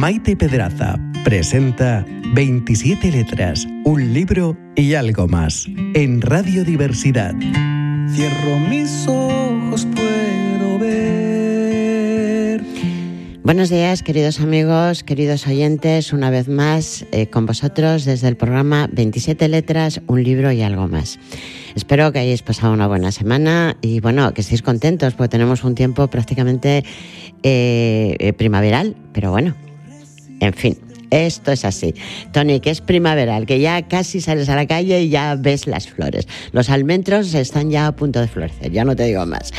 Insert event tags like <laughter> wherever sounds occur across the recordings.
Maite Pedraza presenta 27 letras, un libro y algo más en Radio Diversidad. Cierro mis ojos, puedo ver. Buenos días, queridos amigos, queridos oyentes, una vez más eh, con vosotros desde el programa 27 letras, un libro y algo más. Espero que hayáis pasado una buena semana y bueno, que estéis contentos porque tenemos un tiempo prácticamente eh, eh, primaveral, pero bueno, en fin, esto es así. Tony, que es primaveral, que ya casi sales a la calle y ya ves las flores. Los almendros están ya a punto de florecer, ya no te digo más.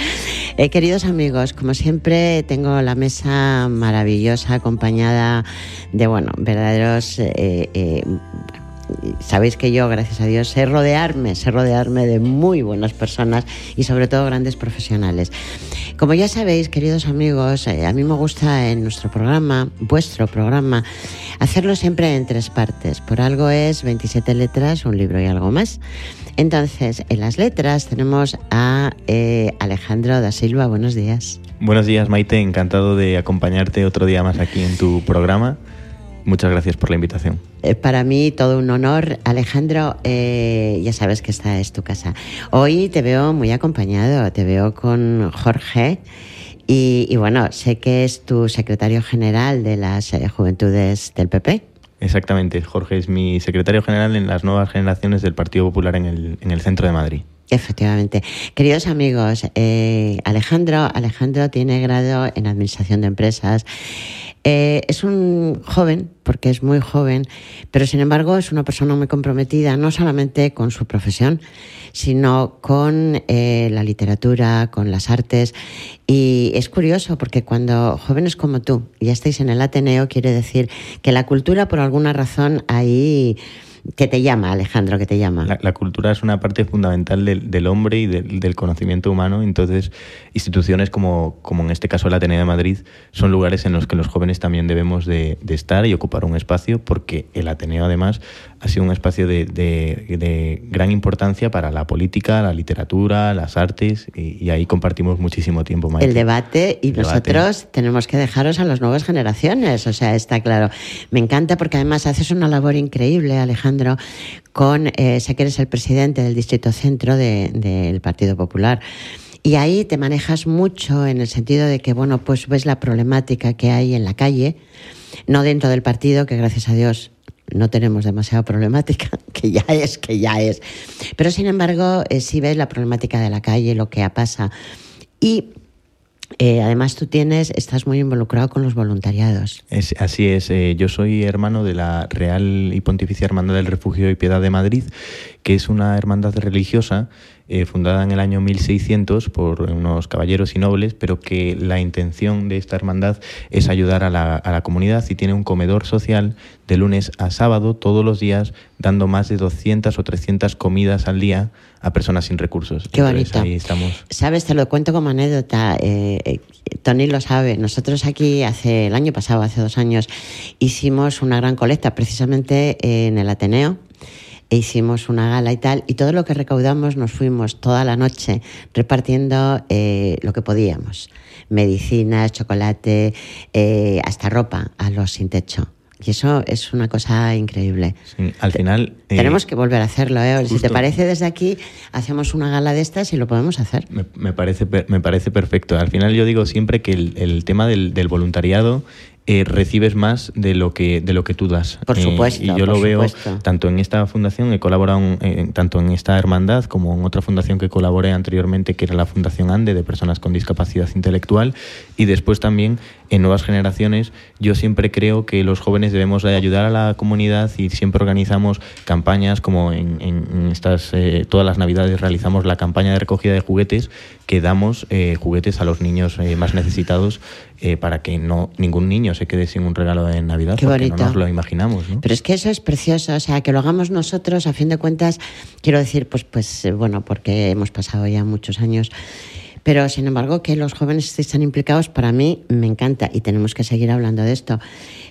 Eh, queridos amigos, como siempre, tengo la mesa maravillosa acompañada de, bueno, verdaderos eh, eh, sabéis que yo, gracias a Dios, sé rodearme, sé rodearme de muy buenas personas y sobre todo grandes profesionales. Como ya sabéis, queridos amigos, eh, a mí me gusta en nuestro programa, vuestro programa, hacerlo siempre en tres partes. Por algo es 27 letras, un libro y algo más. Entonces, en las letras tenemos a eh, Alejandro da Silva. Buenos días. Buenos días, Maite. Encantado de acompañarte otro día más aquí en tu programa. Muchas gracias por la invitación. Eh, para mí todo un honor. Alejandro, eh, ya sabes que esta es tu casa. Hoy te veo muy acompañado, te veo con Jorge. Y, bueno, sé que es tu secretario general de las eh, Juventudes del PP. Exactamente, Jorge es mi secretario general en las nuevas generaciones del Partido Popular en el, en el centro de Madrid. Efectivamente. Queridos amigos, Alejandro, Alejandro tiene grado en Administración de Empresas eh, es un joven, porque es muy joven, pero sin embargo es una persona muy comprometida, no solamente con su profesión, sino con eh, la literatura, con las artes. Y es curioso porque cuando jóvenes como tú ya estáis en el Ateneo, quiere decir que la cultura, por alguna razón, ahí ¿Qué te llama, Alejandro? ¿Qué te llama? La, cultura es una parte fundamental del, hombre y del, conocimiento humano. Entonces, instituciones como, como en este caso el Ateneo de Madrid son lugares en los que los jóvenes también debemos de, estar y ocupar un espacio porque el Ateneo además ha sido un espacio de, gran importancia para la política, la literatura, las artes y, ahí compartimos muchísimo tiempo. más. El debate y nosotros tenemos que dejaros a las nuevas generaciones, o sea, está claro. Me encanta porque además haces una labor increíble, Alejandro con, eh, sé que eres el presidente del Distrito Centro del Partido Popular. Y ahí te manejas mucho en el sentido de que, bueno, pues ves la problemática que hay en la calle, no dentro del partido, que gracias a Dios no tenemos demasiada problemática, <laughs> que ya es, que ya es. Pero sin embargo, eh, sí ves la problemática de la calle, lo que pasa. Y eh, además, tú tienes, estás muy involucrado con los voluntariados. Es, así es. Eh, yo soy hermano de la Real y Pontificia Hermandad del Refugio y Piedad de Madrid, que es una hermandad religiosa eh, fundada en el año 1600 por unos caballeros y nobles, pero que la intención de esta hermandad es ayudar a la, a la comunidad y tiene un comedor social de lunes a sábado todos los días, dando más de 200 o 300 comidas al día a personas sin recursos. Qué bonito. Ahí estamos. Sabes, te lo cuento como anécdota. Eh, eh, Tony lo sabe. Nosotros aquí hace el año pasado, hace dos años, hicimos una gran colecta precisamente en el Ateneo e hicimos una gala y tal, y todo lo que recaudamos nos fuimos toda la noche repartiendo eh, lo que podíamos, medicinas, chocolate, eh, hasta ropa a los sin techo. Y eso es una cosa increíble. al final... Eh, tenemos que volver a hacerlo, ¿eh? Si te parece, desde aquí hacemos una gala de estas y lo podemos hacer. Me, parece, me parece perfecto. Al final yo digo siempre que el, tema del, del voluntariado eh, recibes más de lo que de lo que tú das. Por eh, supuesto. y yo lo veo tanto en esta fundación, he colaborado tanto en esta hermandad como en otra fundación que colaboré anteriormente, que era la Fundación ANDE de personas con discapacidad intelectual, y después también en nuevas generaciones. Yo siempre creo que los jóvenes debemos de ayudar a la comunidad y siempre organizamos campañas como en, estas eh, todas las navidades realizamos la campaña de recogida de juguetes que damos juguetes a los niños más necesitados eh, para que no ningún niño se quede sin un regalo de Navidad, Qué porque no nos lo imaginamos. Pero es que eso es precioso, o sea, que lo hagamos nosotros, a fin de cuentas, quiero decir, pues, pues eh, bueno, porque hemos pasado ya muchos años. Pero, sin embargo, que los jóvenes estén tan implicados, para mí me encanta y tenemos que seguir hablando de esto.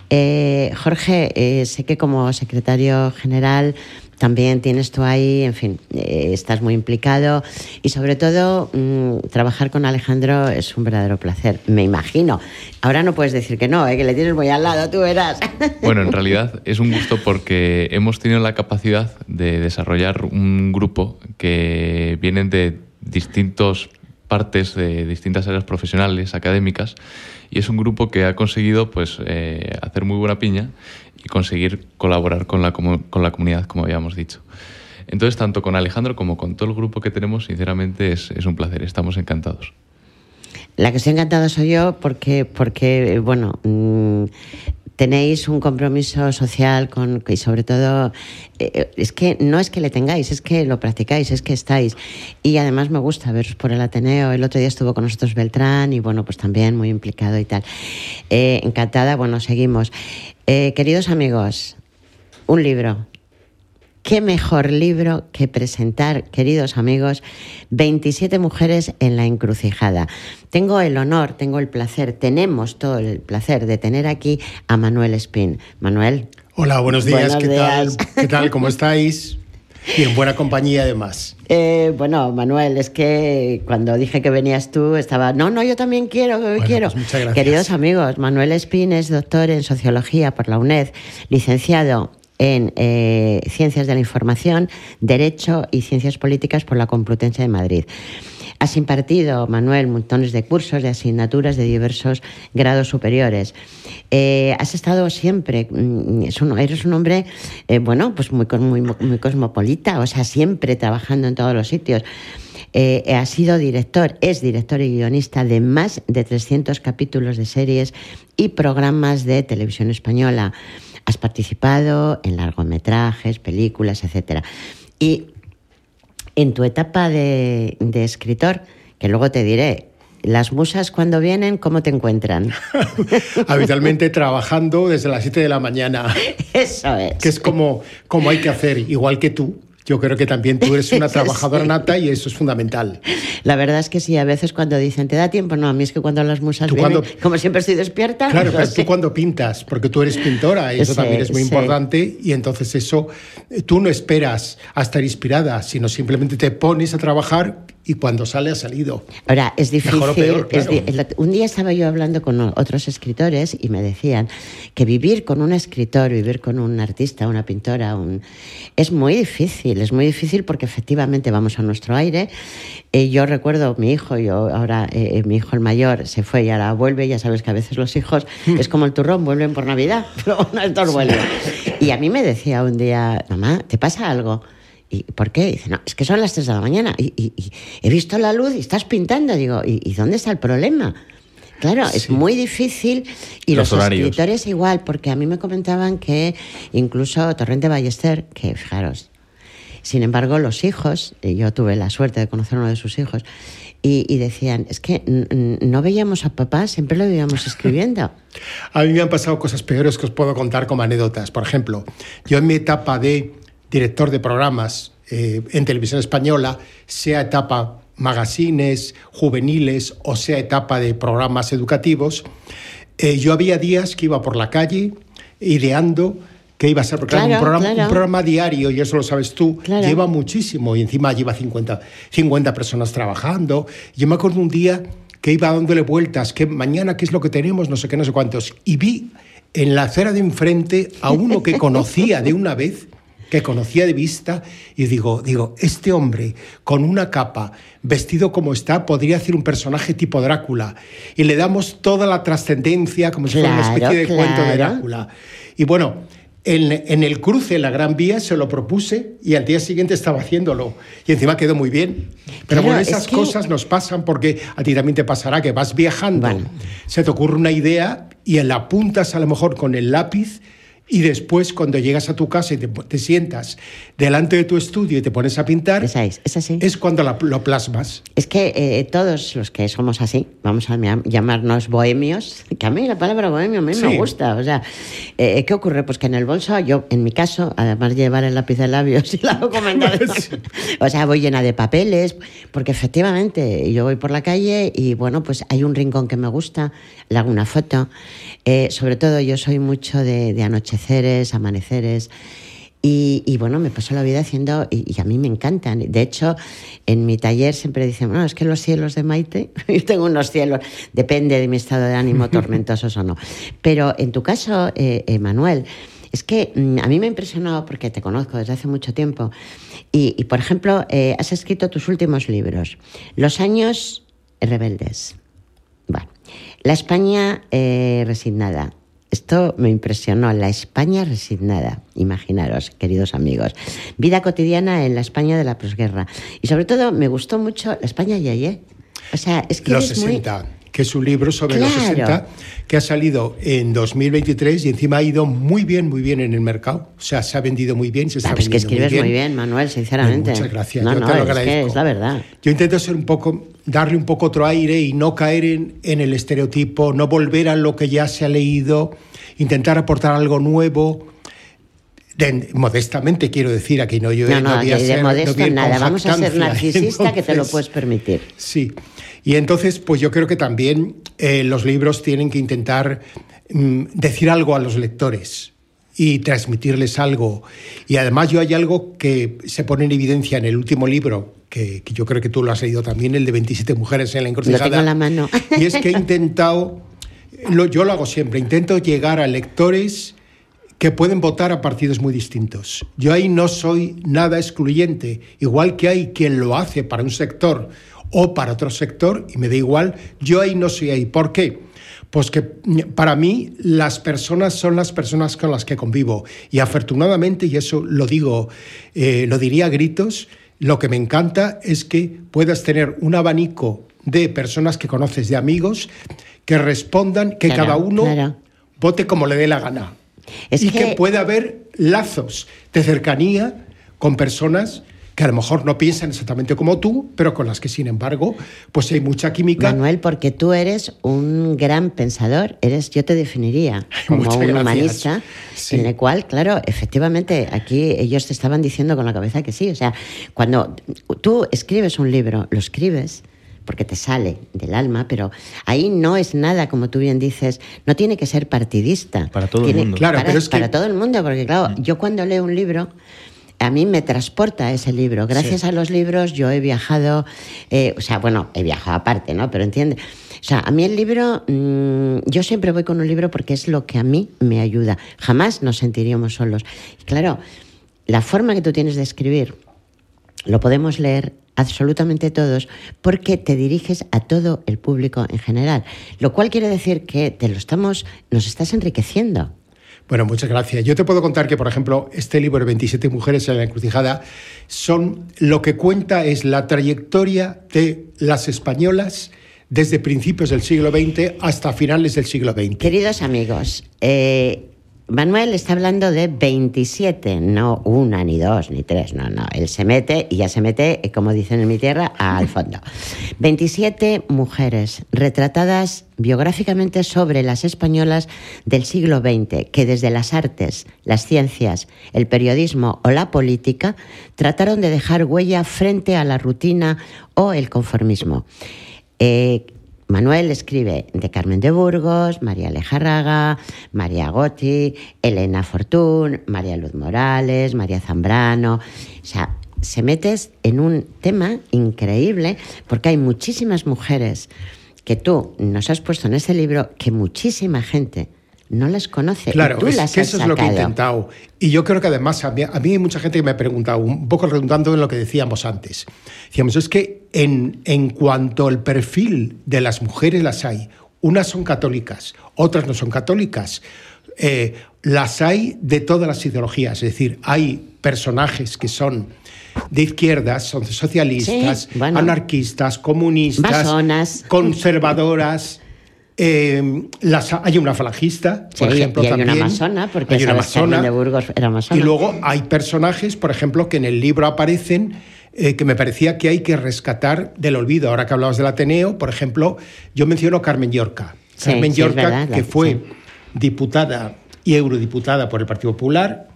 Eh, Jorge, sé que como secretario general también tienes tú ahí, en fin, eh, estás muy implicado y sobre todo mm, trabajar con Alejandro es un verdadero placer, me imagino. Ahora no puedes decir que no, ¿eh? que le tienes muy al lado, tú verás. <laughs> Bueno, en realidad es un gusto porque hemos tenido la capacidad de desarrollar un grupo que vienen de distintos partes de distintas áreas profesionales, académicas, y es un grupo que ha conseguido pues, eh, hacer muy buena piña y conseguir colaborar con la, con la comunidad, como habíamos dicho. Entonces, tanto con Alejandro como con todo el grupo que tenemos, sinceramente es, es un placer, estamos encantados. La que estoy encantada soy yo porque, porque bueno, mm, tenéis un compromiso social con, y sobre todo, eh, es que no es que le tengáis, es que lo practicáis, es que estáis. Y además me gusta veros por el Ateneo. El otro día estuvo con nosotros Beltrán y bueno, pues también muy implicado y tal. Eh, encantada, bueno, seguimos. Eh, queridos amigos, un libro. ¿Qué mejor libro que presentar, queridos amigos, 27 mujeres en la encrucijada? Tengo el honor, tengo el placer, tenemos todo el placer de tener aquí a Manuel Espín. Manuel. Hola, buenos días, ¿qué tal? ¿Qué tal? ¿Cómo estáis? Y en buena compañía además. Eh, bueno, Manuel, es que cuando dije que venías tú estaba, no, no, yo también quiero, quiero. Pues muchas gracias. Queridos amigos, Manuel Espín es doctor en Sociología por la UNED, licenciado en eh, Ciencias de la Información, Derecho y Ciencias Políticas por la Complutense de Madrid. Has impartido, Manuel, montones de cursos, de asignaturas de diversos grados superiores. Eh, has estado siempre, mm, eres un hombre, eh, bueno, pues muy, muy, cosmopolita, o sea, siempre trabajando en todos los sitios. Eh, ha sido director, es director y guionista de más de 300 capítulos de series y programas de televisión española. Has participado en largometrajes, películas, etc. Y en tu etapa de, escritor, que luego te diré, las musas cuando vienen, ¿cómo te encuentran? <laughs> Habitualmente trabajando desde las 7 de la mañana. <laughs> Eso es. Que es como, como hay que hacer, igual que tú. Yo creo que también tú eres una <laughs> trabajadora nata y eso es fundamental. La verdad es que sí, a veces cuando dicen, ¿te da tiempo? No, a mí es que cuando las musas vienen, como siempre estoy despierta... Claro, pero tú cuando pintas, porque tú eres pintora, y <laughs> eso también es muy importante, y entonces eso, tú no esperas a estar inspirada, sino simplemente te pones a trabajar y cuando sale ha salido. Ahora, es difícil. un día estaba yo hablando con otros escritores y me decían que vivir con un escritor, vivir con un artista, una pintora, un... es muy difícil. Es muy difícil porque efectivamente vamos a nuestro aire. Eh, yo recuerdo mi hijo, yo ahora eh, eh, mi hijo el mayor se fue y ahora vuelve. Ya sabes que a veces los hijos es como el turrón, vuelven por Navidad, <laughs> pero no, estos vuelven. Y a mí me decía un día, mamá, ¿te pasa algo? ¿Y por qué? Dice, no, es que son las 3 de la mañana y, he visto la luz y estás pintando. Digo, ¿y, dónde está el problema? Claro, es muy difícil y los, escritores igual, porque a mí me comentaban que incluso Torrente Ballester, que fijaros, sin embargo los hijos, yo tuve la suerte de conocer a uno de sus hijos, y, decían, es que no veíamos a papá, siempre lo veíamos escribiendo. <laughs> a mí me han pasado cosas peores que os puedo contar como anécdotas. Por ejemplo, yo en mi etapa de director de programas eh, en televisión española, sea etapa magazines juveniles o sea etapa de programas educativos, eh, yo había días que iba por la calle ideando que iba a ser un, programa, diario, y eso lo sabes tú, lleva muchísimo, y encima lleva 50, 50 personas trabajando. Yo me acuerdo un día que iba dándole vueltas, que mañana qué es lo que tenemos, no sé qué, no sé cuántos, y vi en la acera de enfrente a uno que <laughs> conocía de una vez, que conocía de vista y digo, digo, este hombre con una capa, vestido como está, podría ser un personaje tipo Drácula y le damos toda la trascendencia como si fuera una especie de cuento de Drácula. Y bueno, en, el cruce, en la Gran Vía, se lo propuse y al día siguiente estaba haciéndolo. Y encima quedó muy bien. Pero bueno, esas cosas nos pasan porque a ti también te pasará que vas viajando, se te ocurre una idea y la apuntas a lo mejor con el lápiz y después, cuando llegas a tu casa y te, sientas delante de tu estudio y te pones a pintar, es, así. es cuando lo plasmas. Es que eh, todos los que somos así, vamos a llamarnos bohemios, que a mí la palabra bohemio a mí me gusta. O sea, eh, ¿qué ocurre? Pues que en el bolso, yo, en mi caso, además de llevar el lápiz de labios <laughs> y la documentación, <laughs> o sea, voy llena de papeles, porque efectivamente yo voy por la calle y bueno, pues hay un rincón que me gusta, le hago una foto. Eh, sobre todo yo soy mucho de, de anocheceres, amaneceres. Y, bueno, me paso la vida haciendo, y, a mí me encantan. De hecho, en mi taller siempre dicen, bueno, es que los cielos de Maite, <laughs> yo tengo unos cielos, depende de mi estado de ánimo, <laughs> tormentosos o no. Pero en tu caso, eh, Manuel, es que mm, a mí me ha impresionado porque te conozco desde hace mucho tiempo. Y, por ejemplo, eh, has escrito tus últimos libros, Los años rebeldes. La España eh, resignada, esto me impresionó, la España resignada, imaginaros, queridos amigos. Vida cotidiana en la España de la posguerra. Y sobre todo me gustó mucho la España Yeye. O sea, es que Los 60, que es un libro sobre los 60 que ha salido en 2023 y encima ha ido muy bien, muy bien en el mercado. O sea, se ha vendido muy bien, se está ah, es que escribes muy bien. Manuel, sinceramente. Muchas gracias, no, yo te lo agradezco. Es, la verdad. Yo intento ser un poco, darle un poco otro aire y no caer en, en el estereotipo, no volver a lo que ya se ha leído intentar aportar algo nuevo. modestamente quiero decir, aquí no yo no, no, de modesto nada, vamos a ser narcisista que te lo puedes permitir. Sí, y entonces pues yo creo que también eh, los libros tienen que intentar mm, decir algo a los lectores y transmitirles algo. Y además yo hay algo que se pone en evidencia en el último libro, que, yo creo que tú lo has leído también, el de 27 mujeres en la encrucijada. Lo tengo en la mano. Y es que he intentado yo lo hago siempre, intento llegar a lectores que pueden votar a partidos muy distintos. Yo ahí no soy nada excluyente, igual que hay quien lo hace para un sector o para otro sector, y me da igual, yo ahí no soy ahí. ¿Por qué? Pues que para mí las personas son las personas con las que convivo. Y afortunadamente, y eso lo digo, eh, lo diría a gritos, lo que me encanta es que puedas tener un abanico de personas que conoces, de amigos, que respondan, que cada uno vote como le dé la gana. y que... pueda haber lazos de cercanía con personas que a lo mejor no piensan exactamente como tú, pero con las que, sin embargo, pues hay mucha química. Manuel, porque tú eres un gran pensador, eres, yo te definiría <laughs> como un humanista, en el cual, claro, efectivamente, aquí ellos te estaban diciendo con la cabeza que sí. O sea, cuando tú escribes un libro, lo escribes porque te sale del alma, pero ahí no es nada, como tú bien dices, no tiene que ser partidista. Para todo el mundo. Claro, para, pero es para todo el mundo, porque claro, mm. yo cuando leo un libro, a mí me transporta ese libro. Gracias a los libros yo he viajado, eh, o sea, bueno, he viajado aparte, ¿no? Pero entiende. O sea, a mí el libro, mm, yo siempre voy con un libro porque es lo que a mí me ayuda. Jamás nos sentiríamos solos. claro, la forma que tú tienes de escribir, lo podemos leer absolutamente todos, porque te diriges a todo el público en general, lo cual quiere decir que te lo estamos, nos estás enriqueciendo. Bueno, muchas gracias. Yo te puedo contar que, por ejemplo, este libro, 27 mujeres en la encrucijada, son lo que cuenta es la trayectoria de las españolas desde principios del siglo XX hasta finales del siglo XX. Queridos amigos, eh, Manuel está hablando de 27, no una, ni dos, ni tres, no, no. Él se mete y ya se mete, eh, como dicen en mi tierra, al <laughs> fondo. 27 mujeres retratadas biográficamente sobre las españolas del siglo XX, que desde las artes, las ciencias, el periodismo o la política trataron de dejar huella frente a la rutina o el conformismo. Eh, Manuel escribe de Carmen de Burgos, María Alejarraga, María Gotti, Elena Fortún, María Luz Morales, María Zambrano. O sea, se metes en un tema increíble porque hay muchísimas mujeres que tú nos has puesto en ese libro que muchísima gente no las conoce. Claro, tú es las que eso es lo que he intentado. Y yo creo que además a mí, hay mucha gente que me ha preguntado, un poco redundando en lo que decíamos antes. Decíamos, es que en, en cuanto al perfil de las mujeres las hay, unas son católicas, otras no son católicas. Eh, las hay de todas las ideologías, es decir, hay personajes que son de izquierdas, son socialistas, anarquistas, comunistas, conservadoras. Eh, las, hay una falangista, por ejemplo, y hay también. una masona, porque hay una masona, de Burgos era masona. Y luego hay personajes, por ejemplo, que en el libro aparecen eh, que me parecía que hay que rescatar del olvido. Ahora que hablabas del Ateneo, por ejemplo, yo menciono Carmen Yorca. Carmen Yorca, que fue diputada y eurodiputada por el Partido Popular,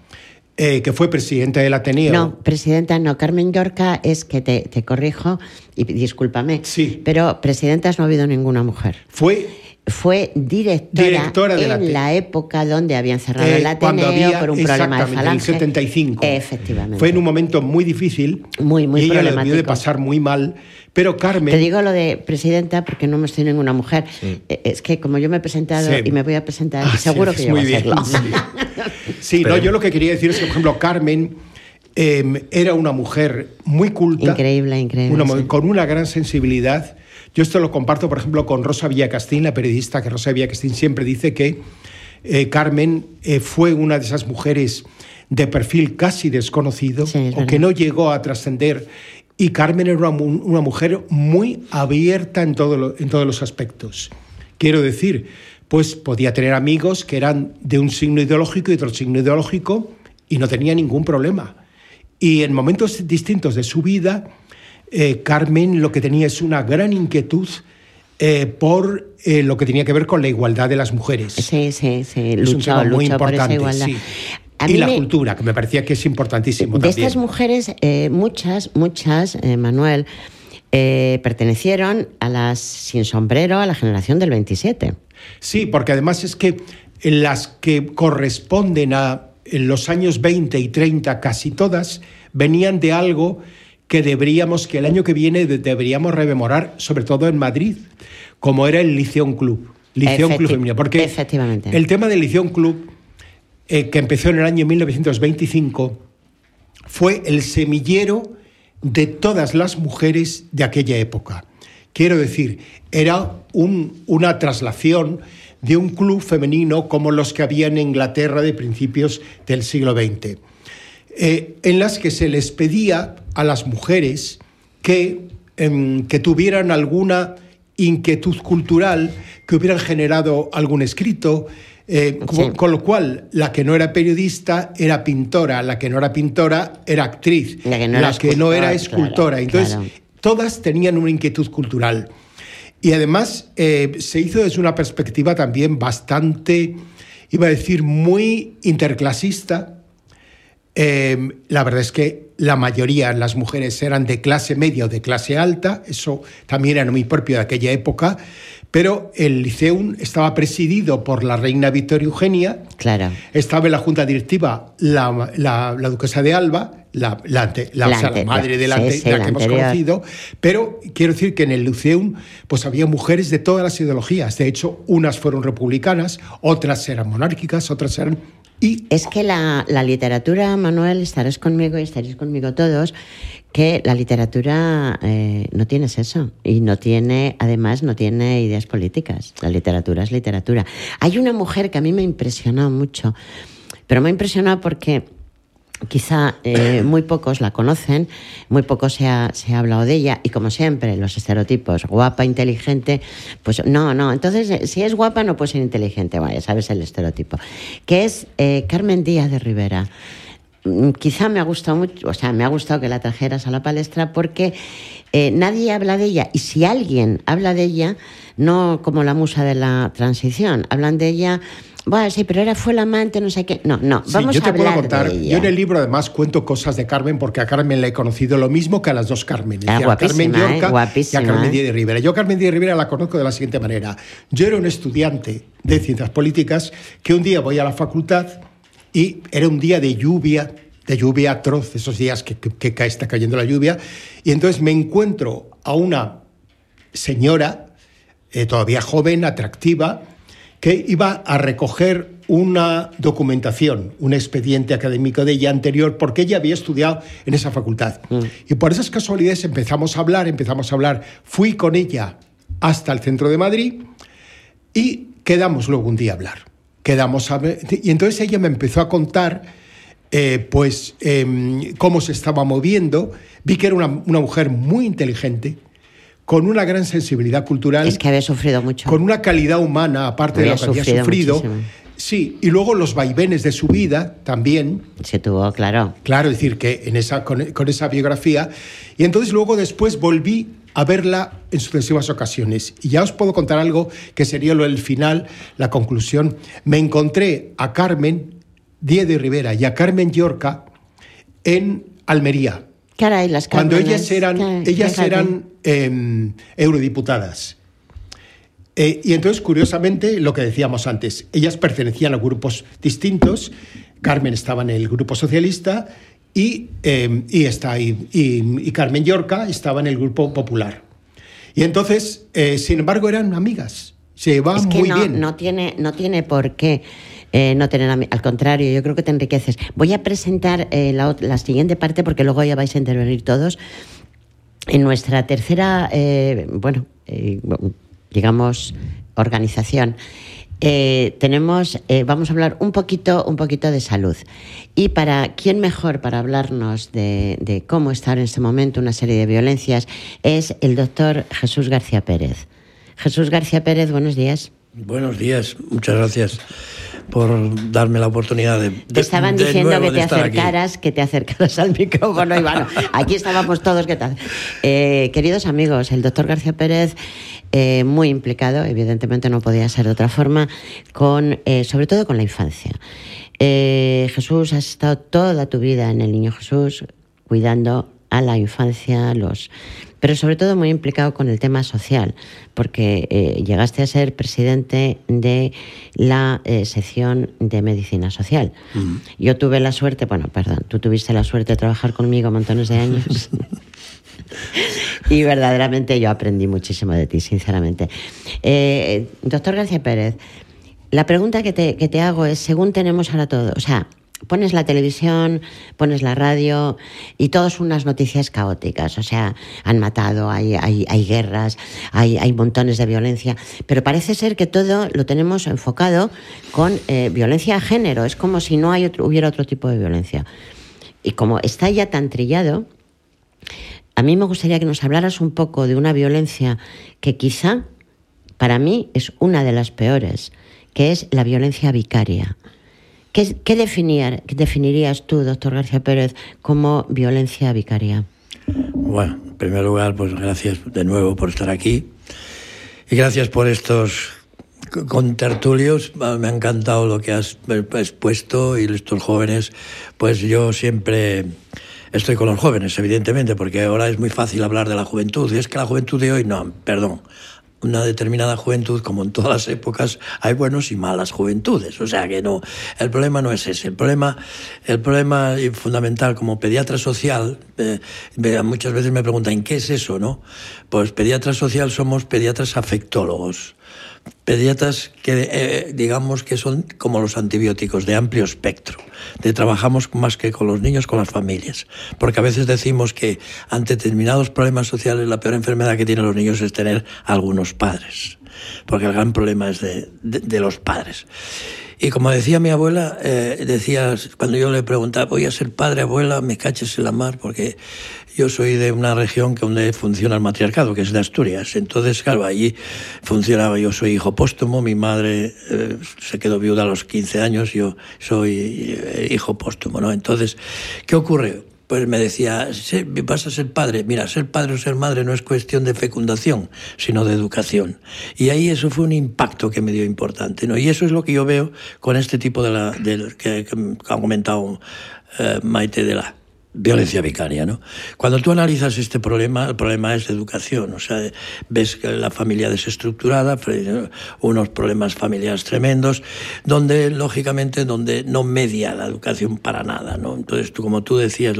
eh, que fue presidenta del Ateneo. No, presidenta no. Carmen Yorca es que te, te corrijo y discúlpame. Sí. Pero presidentas no ha habido ninguna mujer. Fue Fue directora, Directora de la en la época donde habían cerrado eh, el Ateneo cuando había por un problema de exactamente, en el falange. 75. Efectivamente. Fue en un momento muy difícil. Muy, muy y ella le debió de pasar muy mal. Pero Carmen. Te digo lo de presidenta porque no hemos tenido ninguna mujer. Eh, Es que como yo me he presentado Sí. y me voy a presentar, Ah, seguro sí, que yo voy a hacerlo. sí. <laughs> Sí, no, yo lo que quería decir es que, por ejemplo, Carmen eh, era una mujer muy culta. Increíble, increíble, una. Con una gran sensibilidad. Yo esto lo comparto, por ejemplo, con Rosa Villacastín, la periodista, que Rosa Villacastín siempre dice que eh, Carmen eh, fue una de esas mujeres de perfil casi desconocido Sí, o que no llegó a trascender. Y Carmen era una, mu- una mujer muy abierta en, todo lo- en todos los aspectos. Quiero decir, pues podía tener amigos que eran de un signo ideológico y de otro signo ideológico y no tenía ningún problema. Y en momentos distintos de su vida, eh, Carmen lo que tenía es una gran inquietud eh, por eh, lo que tenía que ver con la igualdad de las mujeres. Sí, sí, sí. es un tema muy luchó por esa importante. igualdad. sí. A Y la me- cultura, que me parecía que es importantísimo De también. estas mujeres, eh, muchas, muchas, Manuel, pertenecieron a las sin sombrero, a la generación del 27. Sí, porque además es que las que corresponden a en los años 20 y 30, casi todas, venían de algo que deberíamos, que el año que viene de- deberíamos rememorar, sobre todo en Madrid, como era el Liceum Club. Efecti- Club Femenino. Porque efectivamente. el tema del Liceum Club, eh, que empezó en el año 1925, fue el semillero de todas las mujeres de aquella época. Quiero decir, era un- una traslación de un club femenino como los que había en Inglaterra de principios del siglo XX, eh, en las que se les pedía a las mujeres que, em, que tuvieran alguna inquietud cultural, que hubieran generado algún escrito, eh, Sí. con, con lo cual la que no era periodista era pintora, la que no era pintora era actriz, La que no era que no era escultora, escultora. claro, Entonces, claro. todas tenían una inquietud cultural. Y además eh, se hizo desde una perspectiva también bastante, iba a decir, muy interclasista. Eh, la verdad es que la mayoría de las mujeres eran de clase media o de clase alta, eso también era muy propio de aquella época, pero el Liceum estaba presidido por la reina Victoria Eugenia, Claro. estaba en la junta directiva la, la- la duquesa de Alba, la, la ante- la- La o sea, la ante- madre de la, sí, sí, que hemos conocido, pero quiero decir que en el Liceum pues había mujeres de todas las ideologías. De hecho, unas fueron republicanas, otras eran monárquicas, otras eran... Es que la, literatura, Manuel, estarás conmigo y estaréis conmigo todos, que la literatura eh, no tiene eso y no tiene, además, no tiene ideas políticas. La literatura es literatura. Hay una mujer que a mí me ha impresionado mucho, pero me ha impresionado porque quizá eh, muy pocos la conocen, muy poco se ha, se ha hablado de ella y como siempre los estereotipos, guapa, inteligente, pues no, no, entonces eh, si es guapa no puede ser inteligente, vaya, sabes el estereotipo, que es eh, Carmen Díaz de Rivera. Mm, Quizá me ha gustado mucho, o sea, me ha gustado que la trajeras a la palestra porque nadie habla de ella. Y si alguien habla de ella, no como la musa de la transición, hablan de ella, bueno, sí, pero era fue la amante, no sé qué. No, no, Sí, vamos yo a te puedo hablar contar, de ella. yo en el libro además cuento cosas de Carmen porque a Carmen la he conocido lo mismo que a las dos Carmen. Ah, a Carmen guapísima, ¿eh? Y a Carmen ¿eh? Díaz de Rivera. Yo a Carmen Díaz de Rivera la conozco de la siguiente manera. Yo era un estudiante de ciencias políticas que un día voy a la facultad y era un día de lluvia, de lluvia atroz, esos días que, que- que cae- está cayendo la lluvia, y entonces me encuentro a una señora, eh, todavía joven, atractiva, que iba a recoger una documentación, un expediente académico de ella anterior, porque ella había estudiado en esa facultad. Y por esas casualidades empezamos a hablar, empezamos a hablar. Fui con ella hasta el centro de Madrid y quedamos luego un día a hablar. Quedamos a y entonces ella me empezó a contar eh, pues em, cómo se estaba moviendo. Vi que era una, una mujer muy inteligente, con una gran sensibilidad cultural, Es que había sufrido mucho. con una calidad humana, aparte de lo que había sufrido muchísimo. Sí, y luego los vaivenes de su vida también. Se tuvo, claro. Claro, es decir, que en esa, con, con esa biografía. Y entonces luego después volví a verla en sucesivas ocasiones. Y ya os puedo contar algo que sería lo del final, la conclusión. Me encontré a Carmen Diego Rivera y a Carmen Yorca en Almería. Caray, las Cuando ellas eran, caray, ellas eran eh, eurodiputadas. Eh, y entonces, curiosamente, lo que decíamos antes, ellas pertenecían a grupos distintos. Carmen estaba en el grupo socialista y, eh, y, está, y, y- y Carmen Yorca estaba en el grupo popular. Y entonces, eh, sin embargo, eran amigas. Se es que muy no, bien. no tiene no tiene por qué eh, no tener al contrario yo creo que te enriqueces. Voy a presentar eh, la, la siguiente parte porque luego ya vais a intervenir todos. En nuestra tercera eh, bueno digamos organización tenemos vamos a hablar un poquito un poquito de salud. Y para quién mejor para hablarnos de, de cómo estar en este momento una serie de violencias es el doctor Jesús García Pérez. Jesús García Pérez buenos días. Buenos días, muchas gracias por darme la oportunidad de. Te estaban de diciendo que te aquí. acercaras, que te acercaras al <laughs> micrófono y bueno, aquí estábamos todos. ¿qué tal? Eh, queridos amigos, el doctor García Pérez, eh, muy implicado, evidentemente no podía ser de otra forma, con, eh, sobre todo con la infancia. Jesús, has estado toda tu vida en el Niño Jesús, cuidando a la infancia, los pero sobre todo muy implicado con el tema social, porque eh, llegaste a ser presidente de la eh, sección de medicina social. Yo tuve la suerte, bueno, perdón, tú tuviste la suerte de trabajar conmigo montones de años. <laughs> y verdaderamente yo aprendí muchísimo de ti, sinceramente. Eh, doctor García Pérez, la pregunta que te, que te hago es, según tenemos ahora todo, o sea, pones la televisión, pones la radio y todos unas noticias caóticas. O sea, han matado, hay, hay, hay guerras, hay, hay montones de violencia. Pero parece ser que todo lo tenemos enfocado con eh, violencia de género. Es como si no hay otro- hubiera otro tipo de violencia. Y como está ya tan trillado, a mí me gustaría que nos hablaras un poco de una violencia que quizá para mí es una de las peores, que es la violencia vicaria. ¿Qué, qué definir- definirías tú, doctor García Pérez, como violencia vicaria? Bueno, en primer lugar, pues gracias de nuevo por estar aquí. Y gracias por estos contertulios. Ah, Me ha encantado lo que has expuesto y estos jóvenes. Pues yo siempre estoy con los jóvenes, evidentemente, porque ahora es muy fácil hablar de la juventud. Y es que la juventud de hoy, no, perdón. Una determinada juventud, como en todas las épocas, hay buenos y malas juventudes. O sea que no, el problema no es ese. El problema, el problema fundamental como pediatra social, eh, muchas veces me preguntan, ¿qué es eso, no? Pues pediatra social somos pediatras afectólogos. Pediatras que eh, digamos que son como los antibióticos de amplio espectro. De trabajamos más que con los niños, con las familias. Porque a veces decimos que ante determinados problemas sociales la peor enfermedad que tienen los niños es tener algunos padres. Porque el gran problema es de, de- los padres. Y como decía mi abuela, eh, decía, cuando yo le preguntaba, voy a ser padre, abuela, me caches en la mar, porque yo soy de una región donde funciona el matriarcado, que es de Asturias. Entonces, claro, allí funcionaba, yo soy hijo póstumo, mi madre eh, se quedó viuda a los 15 años, yo soy eh, hijo póstumo, ¿no? Entonces, ¿qué ocurre? Pues me decía, "Se- vas a ser padre. Mira, ser padre o ser madre no es cuestión de fecundación, sino de educación. Y ahí eso fue un impacto que me dio importante, ¿no? Y eso es lo que yo veo con este tipo de la, que ha comentado eh, Maite de la violencia vicaria, ¿no? Cuando tú analizas este problema, el problema es de educación, o sea, ves que la familia desestructurada, unos problemas familiares tremendos, donde, lógicamente, donde no media la educación para nada, ¿no? Entonces, tú, como tú decías,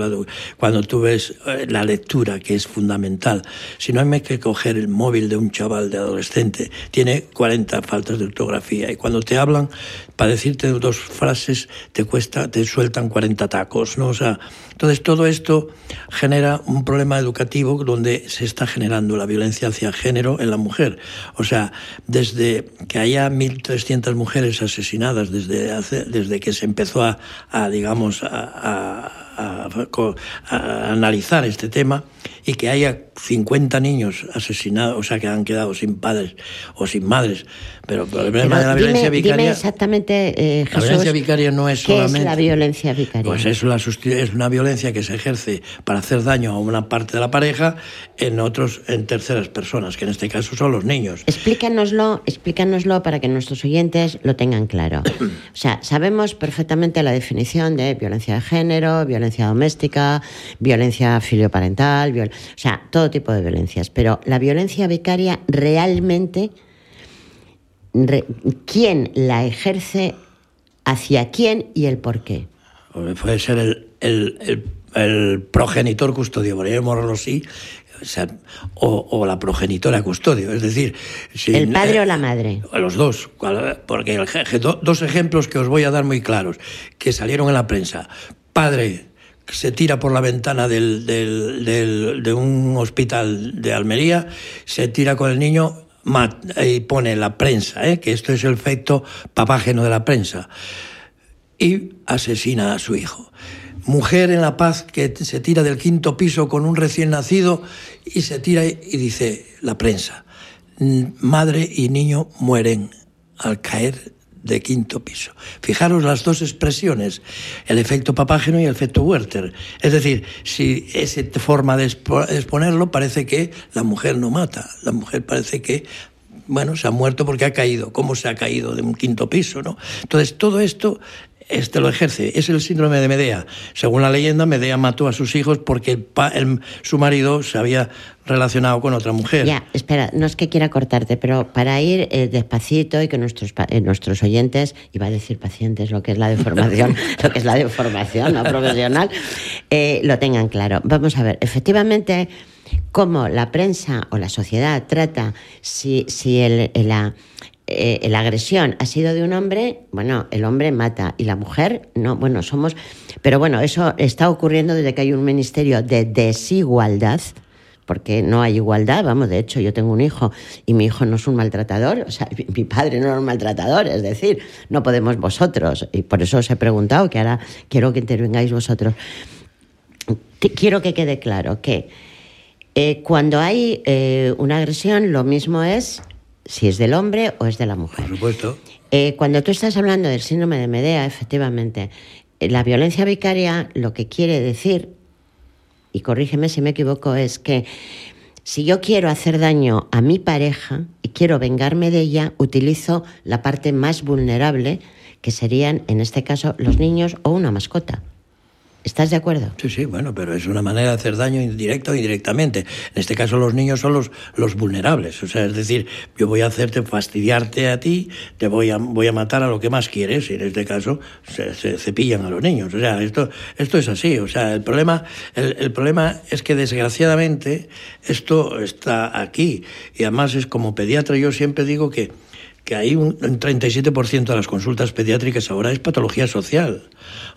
cuando tú ves eh, la lectura, que es fundamental, si no hay que coger el móvil de un chaval de adolescente, tiene 40 faltas de ortografía, y cuando te hablan, para decirte dos frases, te cuesta, te sueltan 40 tacos, ¿no? O sea, entonces todo esto genera un problema educativo donde se está generando la violencia hacia género en la mujer. O sea, desde que haya 1.300 mujeres asesinadas desde, hace, desde que se empezó a, digamos, a analizar este tema y que haya 50 niños asesinados, o sea, que han quedado sin padres o sin madres. Pero el problema de la dime, violencia vicaria. Dime exactamente, eh, Jesús, la violencia vicaria no es ¿qué solamente. es la violencia vicaria? Pues es, la, es una violencia que se ejerce para hacer daño a una parte de la pareja en otros, en terceras personas, que en este caso son los niños. Explícanoslo, explícanoslo para que nuestros oyentes lo tengan claro. <clears throat> O sea, sabemos perfectamente la definición de violencia de género, violencia doméstica, violencia filioparental, viol... o sea, todo tipo de violencias. Pero la violencia vicaria realmente, re... ¿quién la ejerce, hacia quién y el por qué? Puede ser el, el, el, el progenitor custodio, por llamarlo así, o, sea, o, o, la progenitora custodio, es decir... Si, ¿El padre eh, o la madre? Los dos, porque el, dos ejemplos que os voy a dar muy claros, que salieron en la prensa. Padre se tira por la ventana del, del, de un hospital de Almería, se tira con el niño y pone la prensa, ¿eh? que esto es el efecto papágeno de la prensa, y asesina a su hijo mujer en La Paz que se tira del quinto piso con un recién nacido y se tira y dice la prensa, madre y niño mueren al caer de quinto piso. Fijaros las dos expresiones, el efecto papágeno y el efecto Werther. Es decir, si esa forma de exponerlo parece que la mujer no mata, la mujer parece que bueno, se ha muerto porque ha caído. ¿Cómo se ha caído de un quinto piso? ¿no? Entonces, todo esto este lo ejerce. Es el síndrome de Medea. Según la leyenda, Medea mató a sus hijos porque el el, su marido se había relacionado con otra mujer. Ya, espera, no es que quiera cortarte, pero para ir eh, despacito y que nuestros, eh, nuestros oyentes, iba a decir pacientes, lo que es la deformación, <laughs> lo que es la deformación no profesional, eh, lo tengan claro. Vamos a ver, efectivamente, cómo la prensa o la sociedad trata si, si el, la eh, la agresión ha sido de un hombre, bueno, el hombre mata y la mujer no, bueno, somos, pero bueno, eso está ocurriendo desde que hay un ministerio de desigualdad, porque no hay igualdad, vamos, de hecho yo tengo un hijo y mi hijo no es un maltratador, o sea, <laughs> mi padre no es un maltratador, es decir, no podemos vosotros, y por eso os he preguntado, que ahora quiero que intervengáis vosotros. Quiero que quede claro que eh, cuando hay eh, una agresión, lo mismo es si es del hombre o es de la mujer. Por supuesto. Eh, cuando tú estás hablando del síndrome de Medea, efectivamente, eh, la violencia vicaria lo que quiere decir, y corrígeme si me equivoco, es que si yo quiero hacer daño a mi pareja y quiero vengarme de ella, utilizo la parte más vulnerable, que serían, en este caso, los niños o una mascota. ¿Estás de acuerdo? Sí, sí, bueno, pero es una manera de hacer daño indirecto o indirectamente. En este caso los niños son los, los vulnerables. O sea, es decir, yo voy a hacerte fastidiarte a ti, te voy a, voy a matar a lo que más quieres, y en este caso se, se cepillan a los niños. O sea, esto, esto es así. O sea, el problema, el, el problema es que desgraciadamente esto está aquí. Y además es como pediatra, yo siempre digo que que hay un, un 37% de las consultas pediátricas ahora es patología social.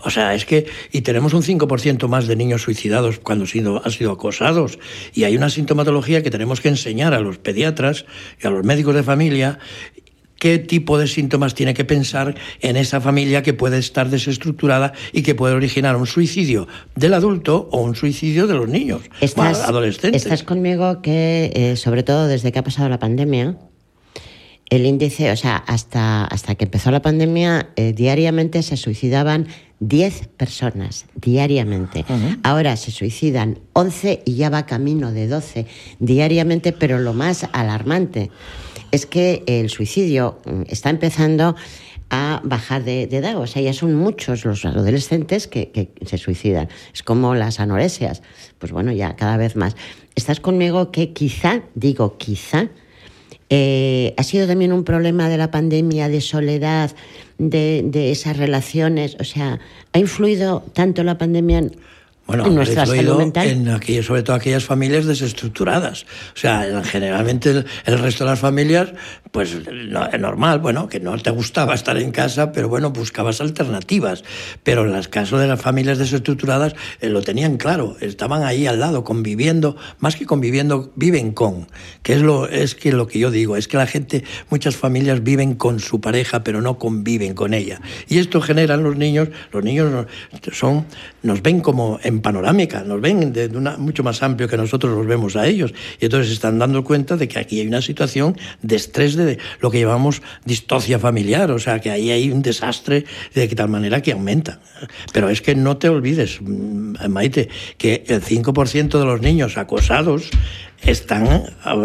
O sea, es que, y tenemos un 5% más de niños suicidados cuando han sido, han sido acosados. Y hay una sintomatología que tenemos que enseñar a los pediatras y a los médicos de familia qué tipo de síntomas tiene que pensar en esa familia que puede estar desestructurada y que puede originar un suicidio del adulto o un suicidio de los niños, estás, adolescentes. Estás conmigo que, eh, sobre todo desde que ha pasado la pandemia, el índice, o sea, hasta, hasta que empezó la pandemia, eh, diariamente se suicidaban 10 personas, diariamente. Uh -huh. Ahora se suicidan 11 y ya va camino de 12 diariamente, pero lo más alarmante es que el suicidio mm, está empezando a bajar de, de, edad. O sea, ya son muchos los adolescentes que, que, se suicidan. Es como las anoresias. Pues bueno, ya cada vez más. ¿Estás conmigo que quizá, digo quizá, eh, ha sido también un problema de la pandemia, de soledad, de, de, esas relaciones. O sea, ¿ha influido tanto la pandemia bueno, en nuestra salud mental? En aquellas, sobre todo aquellas familias desestructuradas. O sea, generalmente el, el resto de las familias, pues no, es normal, bueno, que no te gustaba estar en casa, pero bueno, buscabas alternativas. Pero en el caso de las familias desestructuradas eh, lo tenían claro, estaban ahí al lado, conviviendo, más que conviviendo, viven con, que es lo, es que lo que yo digo, es que la gente, muchas familias viven con su pareja, pero no conviven con ella. Y esto genera en los niños, los niños son, nos ven como en panorámica, nos ven de una, mucho más amplio que nosotros los vemos a ellos. Y entonces se están dando cuenta de que aquí hay una situación de estrés de lo que llamamos distocia familiar, o sea, que ahí hay un desastre de tal manera que aumenta. Pero es que no te olvides, mm, Maite, que el 5% de los niños acosados están,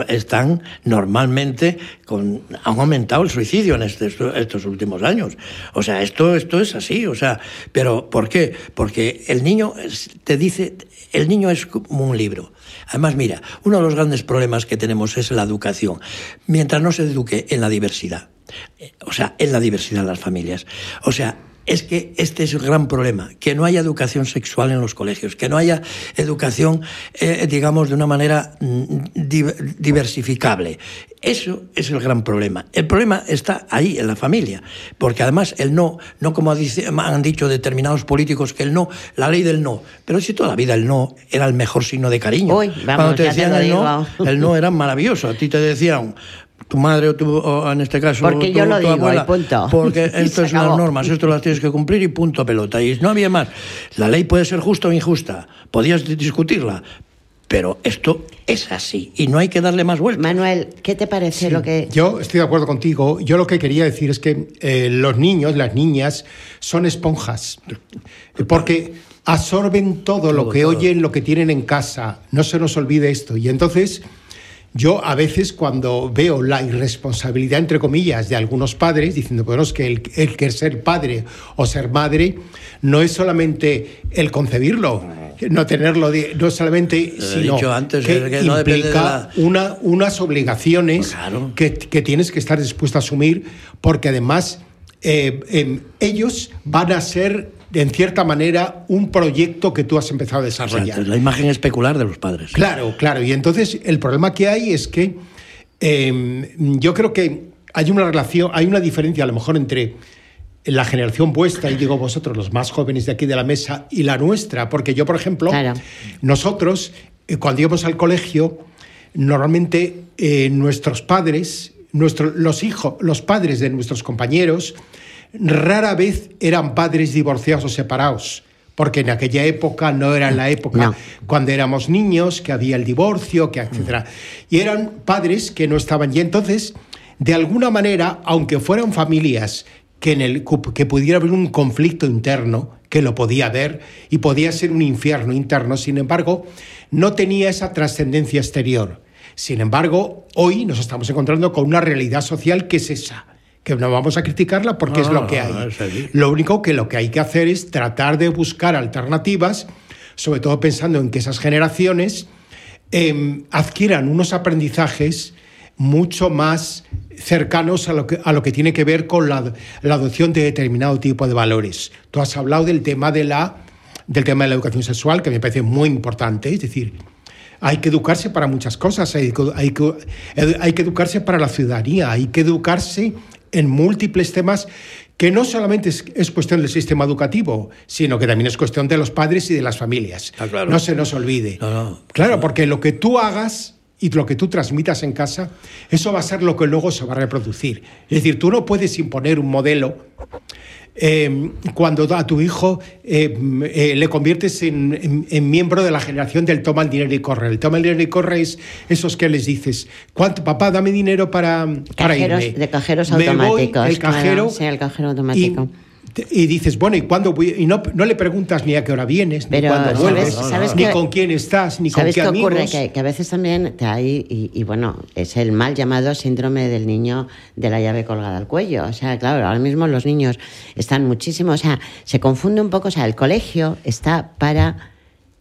están normalmente con, han aumentado el suicidio en este, estos últimos años. O sea, esto, esto es así. O sea, pero ¿por qué? Porque el niño te dice, el niño es como un libro. Además, mira, uno de los grandes problemas que tenemos es la educación. Mientras no se eduque en la diversidad, eh, o sea, en la diversidad de las familias. O sea, es que este es el gran problema, que no haya educación sexual en los colegios, que no haya educación, eh, digamos, de una manera mm, diversificable. Eso es el gran problema. El problema está ahí, en la familia, porque además el no, no como han dicho determinados políticos que el no, la ley del no, pero si toda la vida el no era el mejor signo de cariño. Cuando te decían el no, el no era maravilloso. A ti te decían, tu madre o, tu, en este caso porque tu, yo lo digo abuela, punto porque <laughs> esto es las normas esto las tienes que cumplir y punto pelota y no había más la ley puede ser justa o injusta podías discutirla pero esto es así y no hay que darle más vuelta. Manuel, ¿qué te parece lo que...? Yo estoy de acuerdo contigo. Yo lo que quería decir es que eh, los niños, las niñas, son esponjas. Porque absorben todo, lo que oyen, lo que tienen en casa. No se nos olvide esto. Y entonces yo a veces cuando veo la irresponsabilidad, entre comillas, de algunos padres, diciendo, bueno, es que el, que ser padre o ser madre no es solamente el concebirlo, no. tenerlo, no solamente, sino que, implica una, unas obligaciones pues que, tienes que estar dispuesto a asumir, porque además eh, em, ellos van a ser en cierta manera, un proyecto que tú has empezado a desarrollar. la imagen especular de los padres. Claro, claro. Y entonces el problema que hay es que em, yo creo que hay una relación, hay una diferencia a lo mejor entre la generación vuestra, y digo vosotros, los más jóvenes de aquí de la mesa, y la nuestra, porque yo, por ejemplo, nosotros, eh, cuando íbamos al colegio, normalmente eh, nuestros padres, nuestros, los hijos, los padres de nuestros compañeros, rara vez eran padres divorciados o separados, porque en aquella época no era la época cuando éramos niños, que había el divorcio, que etc. Y eran padres que no estaban. Y entonces, de alguna manera, aunque fueran familias que, en el, que pudiera haber un conflicto interno, que lo podía haber, y podía ser un infierno interno, sin embargo, no tenía esa trascendencia exterior. Sin embargo, hoy nos estamos encontrando con una realidad social que es esa que no vamos a criticarla porque es lo que hay. Lo único que lo que hay que hacer es tratar de buscar alternativas, sobre todo pensando en que esas generaciones em, adquieran unos aprendizajes mucho más cercanos a lo que, a lo que tiene que ver con la, la, adopción de determinado tipo de valores. Tú has hablado del tema de la, del tema de la educación sexual, que me parece muy importante, es decir, hay que educarse para muchas cosas, hay hay que, hay que educarse para la ciudadanía, hay que educarse en múltiples temas que no solamente es, cuestión del sistema educativo, sino que también es cuestión de los padres y de las familias. Ah, no se nos olvide. claro, porque lo que tú hagas y lo que tú transmitas en casa, eso va a ser lo que luego se va a reproducir. Es decir, tú no puedes imponer un modelo Em, cuando a tu hijo em, eh, le conviertes en, miembro de la generación del toma el dinero y corre. El toma el dinero y corre es esos que les dices, ¿cuánto, papá, dame dinero para, para irme? De cajeros automáticos. el cajero, sí, el cajero automático y dices, bueno, ¿y cuándo voy? Y no, no le preguntas ni a qué hora vienes, ni cuándo vuelves, ni con quién estás, ni con qué, qué ocurre? Que, a veces también te hay, y, bueno, es el mal llamado síndrome del niño de la llave colgada al cuello. O sea, claro, ahora mismo los niños están muchísimo, o sea, se confunde un poco, o sea, el colegio está para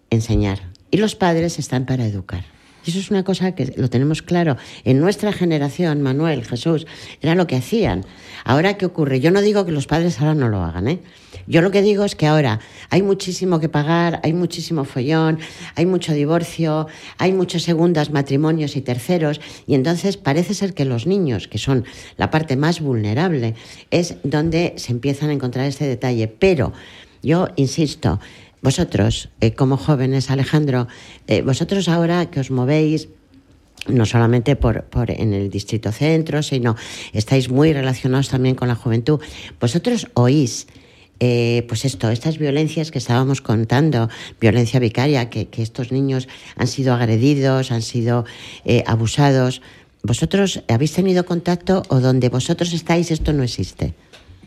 enseñar y los padres están para educar. Y eso es una cosa que lo tenemos claro. En nuestra generación, Manuel, Jesús, era lo que hacían. Ahora, ¿qué ocurre? Yo no digo que los padres ahora no lo hagan, ¿eh? Yo lo que digo es que ahora hay muchísimo que pagar, hay muchísimo follón, hay mucho divorcio, hay muchas segundas, matrimonios y terceros, y entonces parece ser que los niños, que son la parte más vulnerable, es donde se empiezan a encontrar este detalle. Pero yo insisto, vosotros, eh, como jóvenes, Alejandro, eh, vosotros ahora que os movéis no solamente por, por, en el distrito centro, sino estáis muy relacionados también con la juventud. Vosotros oís eh, pues esto, estas violencias que estábamos contando, violencia vicaria, que, que estos niños han sido agredidos, han sido eh, abusados. ¿Vosotros habéis tenido contacto o donde vosotros estáis esto no existe?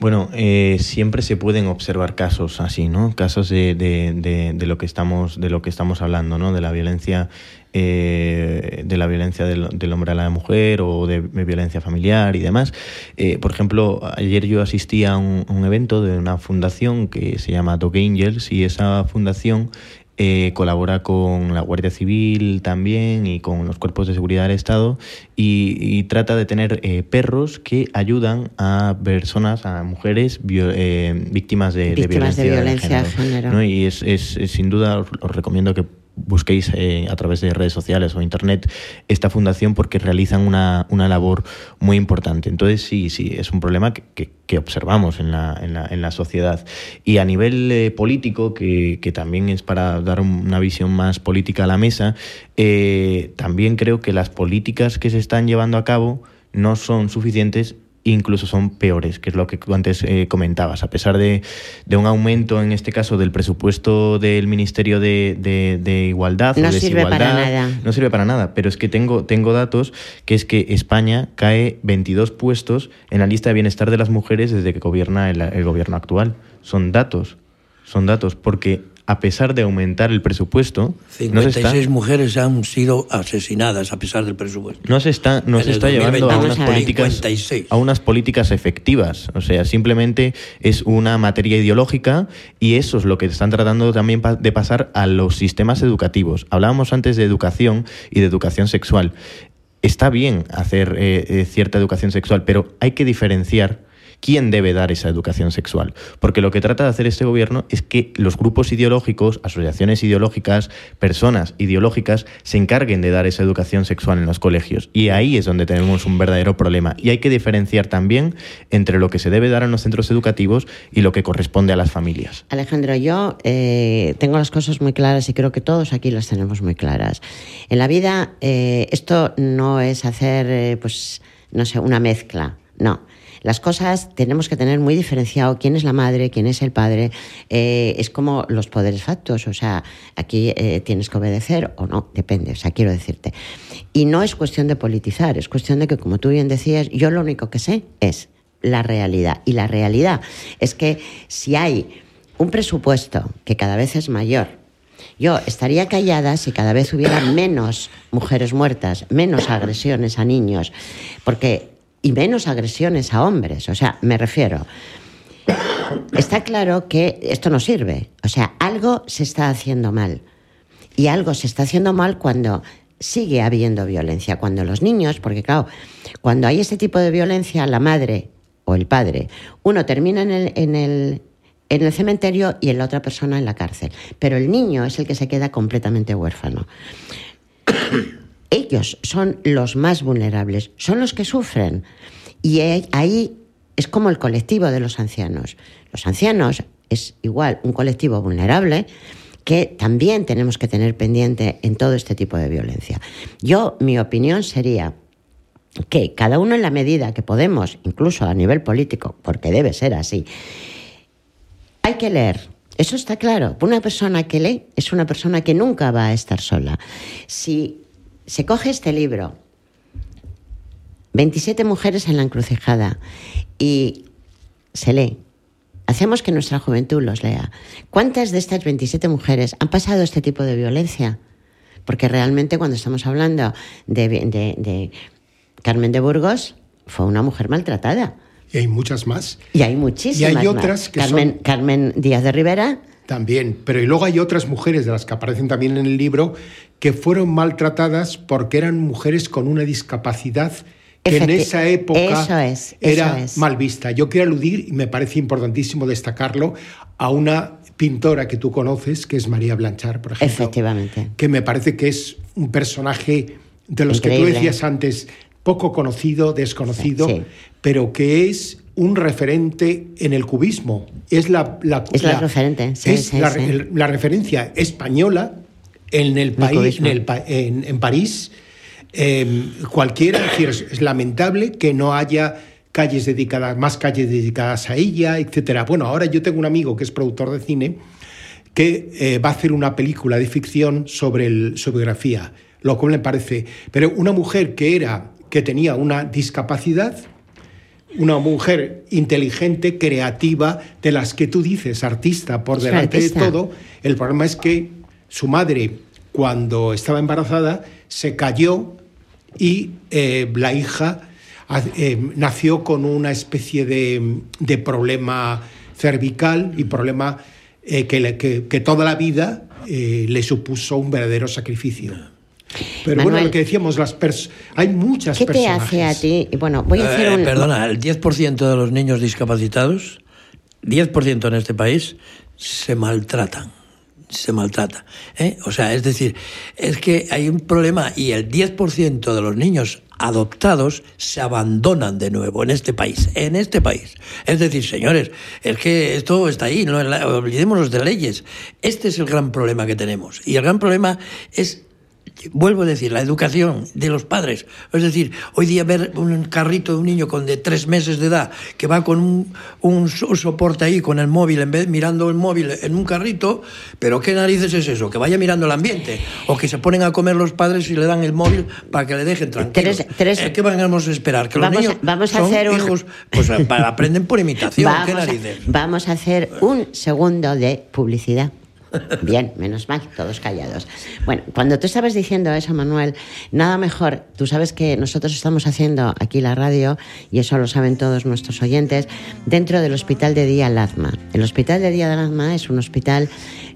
Bueno, eh, siempre se pueden observar casos así, ¿no? Casos de, de, de, lo que estamos, de lo que estamos hablando, ¿no? De la violencia, eh, de la violencia del, del, hombre a la mujer o de, violencia familiar y demás. Eh, por ejemplo, ayer yo asistí a un, un, evento de una fundación que se llama Dog Angels y esa fundación eh, colabora con la Guardia Civil también y con los cuerpos de seguridad del Estado y, y trata de tener eh, perros que ayudan a personas, a mujeres eh, víctimas de, víctimas de, violencia, de violencia de género. género. ¿no? Y es, es, es, sin duda, os, os recomiendo que busquéis eh, a través de redes sociales o internet esta fundación porque realizan una, una labor muy importante. Entonces, sí, sí, es un problema que, que, observamos en la, en, la, en la, sociedad. Y a nivel eh, político, que, que, también es para dar una visión más política a la mesa, eh, también creo que las políticas que se están llevando a cabo no son suficientes incluso son peores, que es lo que tú antes eh, comentabas. A pesar de, de, un aumento, en este caso, del presupuesto del Ministerio de, de, de Igualdad no o sirve para nada. no sirve para nada. Pero es que tengo, tengo datos que es que España cae 22 puestos en la lista de bienestar de las mujeres desde que gobierna el, el gobierno actual. Son datos, son datos, porque a pesar de aumentar el presupuesto, 56 no se está, mujeres han sido asesinadas a pesar del presupuesto. No se está, no se está llevando a unas políticas 56. a unas políticas efectivas, o sea, simplemente es una materia ideológica y eso es lo que están tratando también de pasar a los sistemas educativos. Hablábamos antes de educación y de educación sexual. Está bien hacer eh, eh, cierta educación sexual, pero hay que diferenciar quién debe dar esa educación sexual. Porque lo que trata de hacer este gobierno es que los grupos ideológicos, asociaciones ideológicas, personas ideológicas, se encarguen de dar esa educación sexual en los colegios. Y ahí es donde tenemos un verdadero problema. Y hay que diferenciar también entre lo que se debe dar en los centros educativos y lo que corresponde a las familias. Alejandro, yo eh, tengo las cosas muy claras y creo que todos aquí las tenemos muy claras. En la vida, eh, esto no es hacer, eh, pues, no sé, una mezcla. No las cosas tenemos que tener muy diferenciado quién es la madre, quién es el padre. Eh, es como los poderes factos, o sea, aquí eh, tienes que obedecer o no, depende, o sea, quiero decirte. Y no es cuestión de politizar, es cuestión de que, como tú bien decías, yo lo único que sé es la realidad. Y la realidad es que si hay un presupuesto que cada vez es mayor, yo estaría callada si cada vez hubiera menos mujeres muertas, menos agresiones a niños, porque y menos agresiones a hombres. O sea, me refiero. Está claro que esto no sirve. O sea, algo se está haciendo mal. Y algo se está haciendo mal cuando sigue habiendo violencia. Cuando los niños, porque claro, cuando hay este tipo de violencia, la madre o el padre, uno termina en el, en el, en el cementerio y la otra persona en la cárcel. Pero el niño es el que se queda completamente huérfano ellos son los más vulnerables, son los que sufren. Y ahí es como el colectivo de los ancianos. Los ancianos es igual un colectivo vulnerable que también tenemos que tener pendiente en todo este tipo de violencia. Yo, mi opinión sería que cada uno en la medida que podemos, incluso a nivel político, porque debe ser así, hay que leer. Eso está claro. Una persona que lee es una persona que nunca va a estar sola. Si se coge este libro, 27 mujeres en la encrucijada, y se lee. Hacemos que nuestra juventud los lea. ¿Cuántas de estas 27 mujeres han pasado este tipo de violencia? Porque realmente cuando estamos hablando de, de, de Carmen de Burgos, fue una mujer maltratada. Y hay muchas más. Y hay muchísimas y hay otras más. que Carmen, son... Carmen Díaz de Rivera. También, pero y luego hay otras mujeres de las que aparecen también en el libro que fueron maltratadas porque eran mujeres con una discapacidad que en esa época eso es, eso era es. mal vista. Yo quiero aludir, y me parece importantísimo destacarlo, a una pintora que tú conoces, que es María Blanchard, por ejemplo. Efectivamente. Que me parece que es un personaje de los Increíble. que tú decías antes, poco conocido, desconocido, Sí, sí. pero que es un referente en el cubismo. Es la, la, Es la referente, sí, es la, la referencia española en el país, en, el en- en París. Eh, cualquiera, es decir, es, es lamentable que no haya calles dedicadas, más calles dedicadas a ella, etcétera. Bueno, ahora yo tengo un amigo que es productor de cine que eh, va a hacer una película de ficción sobre el, su biografía, lo cual me parece. Pero una mujer que era, que tenía una discapacidad, una mujer inteligente, creativa, de las que tú dices, artista por delante de todo. El problema es que su madre, cuando estaba embarazada, se cayó y eh, la hija eh, nació con una especie de, de problema cervical y problema eh, que, que, que, toda la vida le supuso un verdadero sacrificio. Pero Manuel, bueno, lo que decíamos, las pers hay muchas ¿Qué personajes. te hace a ti? Bueno, voy a hacer Eh, un... Perdona, el 10% de los niños discapacitados, 10% en este país, se maltratan. Se maltrata. ¿eh? O sea, es decir, es que hay un problema y el 10% de los niños adoptados se abandonan de nuevo en este país, en este país. Es decir, señores, es que esto está ahí, no olvidémonos de leyes. Este es el gran problema que tenemos. Y el gran problema es vuelvo a decir, la educación de los padres. Es decir, hoy día ver un carrito de un niño con de tres meses de edad que va con un, un soporte ahí, con el móvil, en vez mirando el móvil en un carrito, pero ¿qué narices es eso? Que vaya mirando el ambiente. O que se ponen a comer los padres y le dan el móvil para que le dejen tranquilo. Tres, tres, ¿Eh? ¿Qué vamos a esperar? Que vamos, los niños vamos a son hacer un... hijos, pues aprenden por imitación. vamos, ¿Qué narices? A, vamos a hacer un segundo de publicidad. Bien, menos mal, todos callados. Bueno, cuando tú estabas diciendo eso, Manuel, nada mejor, tú sabes que nosotros estamos haciendo aquí la radio, y eso lo saben todos nuestros oyentes, dentro del Hospital de Día Lazma. El Hospital de Día Lazma es un hospital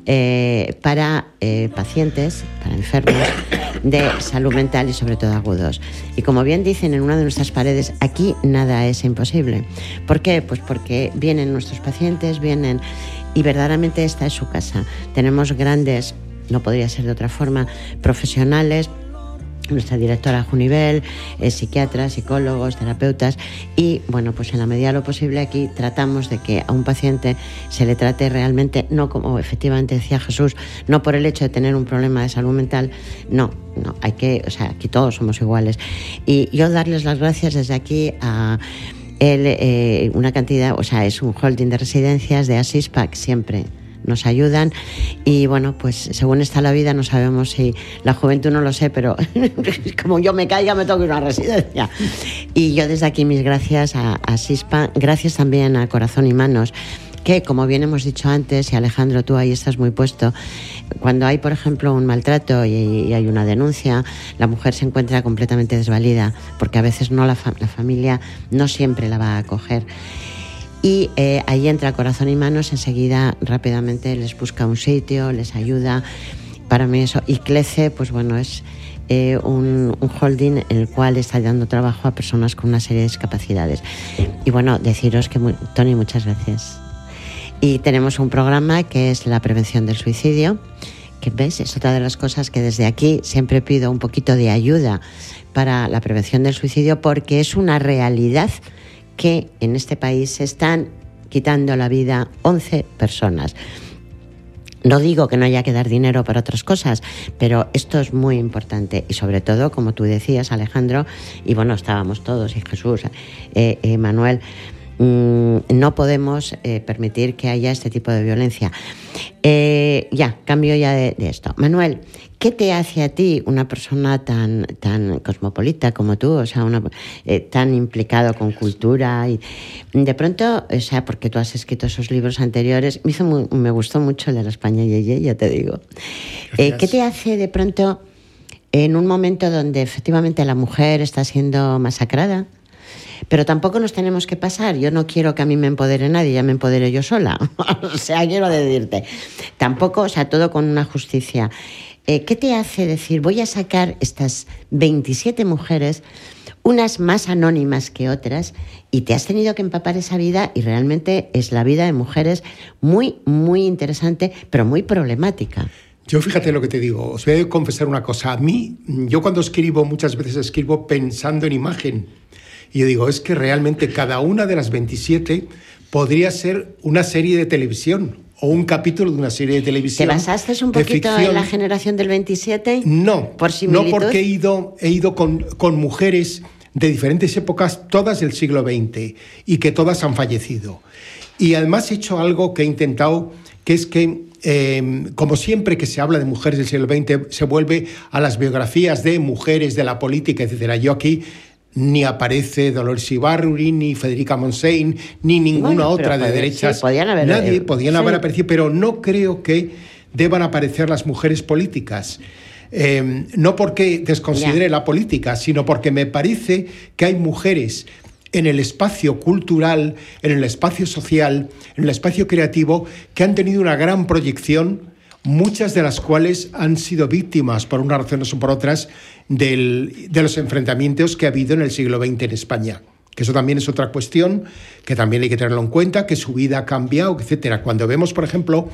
eh, para eh, pacientes, para enfermos de salud mental y sobre todo agudos. Y como bien dicen en una de nuestras paredes, aquí nada es imposible. ¿Por qué? Pues porque vienen nuestros pacientes, vienen y verdaderamente esta es su casa. Tenemos grandes, no podría ser de otra forma, profesionales nuestra directora Junivel, eh, psiquiatras, psicólogos, terapeutas y bueno, pues en la medida de lo posible aquí tratamos de que a un paciente se le trate realmente, no como efectivamente decía Jesús, no por el hecho de tener un problema de salud mental, no, no, hay que, o sea, aquí todos somos iguales. Y yo darles las gracias desde aquí a el, eh, una cantidad, o sea, es un holding de residencias de Asispac siempre nos ayudan y bueno, pues según está la vida no sabemos si la juventud no lo sé, pero <laughs> como yo me caiga me toco una residencia. Y yo desde aquí mis gracias a, a SISPA, gracias también a Corazón y Manos que, como bien hemos dicho antes, y Alejandro, tú ahí estás muy puesto, cuando hay, por ejemplo, un maltrato y, hay una denuncia, la mujer se encuentra completamente desvalida, porque a veces no la, fa la familia no siempre la va a acoger. Y eh, ahí entra Corazón y Manos, enseguida rápidamente les busca un sitio, les ayuda. Para mí eso. Y Clece, pues bueno, es eh, un, un, holding en el cual está dando trabajo a personas con una serie de discapacidades. Y bueno, deciros que, muy, Tony, muchas gracias. Y tenemos un programa que es la prevención del suicidio, que ves, es otra de las cosas que desde aquí siempre pido un poquito de ayuda para la prevención del suicidio porque es una realidad que en este país se están quitando la vida 11 personas. No digo que no haya que dar dinero para otras cosas, pero esto es muy importante y sobre todo, como tú decías, Alejandro, y bueno, estábamos todos, y Jesús, eh, Manuel, mmm, no podemos eh, permitir que haya este tipo de violencia. Eh, ya, cambio ya de, de, esto. Manuel, ¿qué te hace a ti una persona tan, tan cosmopolita como tú, o sea, una, eh, tan implicado con cultura? Y de pronto, o sea, porque tú has escrito esos libros anteriores, me, hizo muy, me gustó mucho el de la España Yeye, ya te digo. ¿Qué te hace de pronto en un momento donde efectivamente la mujer está siendo masacrada? Pero tampoco nos tenemos que pasar. Yo no quiero que a mí me empodere nadie, ya me empodere yo sola. <laughs> o sea, quiero decirte. Tampoco, o sea, todo con una justicia. Eh, ¿Qué te hace decir, voy a sacar estas 27 mujeres, unas más anónimas que otras, y te has tenido que empapar esa vida y realmente es la vida de mujeres muy, muy interesante, pero muy problemática? Yo fíjate lo que te digo, os voy a confesar una cosa. A mí, yo cuando escribo, muchas veces escribo pensando en imagen. Y yo digo, es que realmente cada una de las 27 podría ser una serie de televisión o un capítulo de una serie de televisión. ¿Te basaste un poquito en la generación del 27? No, ¿Por no porque he ido, he ido con, con mujeres de diferentes épocas, todas del siglo XX, y que todas han fallecido. Y además he hecho algo que he intentado, que es que, eh, como siempre que se habla de mujeres del siglo XX, se vuelve a las biografías de mujeres de la política, etc. Yo aquí ni aparece Dolores Ibarruri, ni Federica Monsein, ni ninguna Bueno, otra de derechas. sí, podían haber- Nadie podían sí. haber aparecido, pero no creo que deban aparecer las mujeres políticas. Eh, no porque desconsidere la política, sino porque me parece que hay mujeres en el espacio cultural, en el espacio social, en el espacio creativo, que han tenido una gran proyección, muchas de las cuales han sido víctimas, por unas razones o por otras, del- de los enfrentamientos que ha habido en el siglo XX en España. Que eso también es otra cuestión que también hay que tenerlo en cuenta, que su vida ha cambiado, etcétera. Cuando vemos, por ejemplo,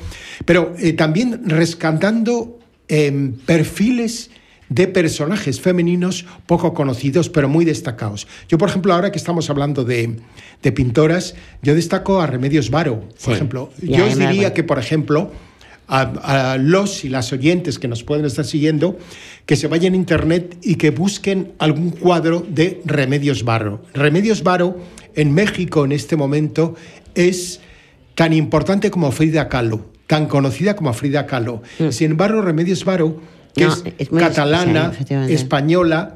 pero eh, también rescatando em, perfiles de personajes femeninos poco conocidos, pero muy destacados. Yo, por ejemplo, ahora que estamos hablando de, de pintoras, yo destaco a Remedios Varo, por Sí. ejemplo. Yo os diría que, por ejemplo, a, a los y las oyentes que nos pueden estar siguiendo, que se vayan a internet y que busquen algún cuadro de Remedios Varo. Remedios Varo en México en este momento es tan importante como Frida Kahlo, tan conocida como Frida Kahlo. Sin embargo, Remedios Varo, que Mm. No, es, catalana, española,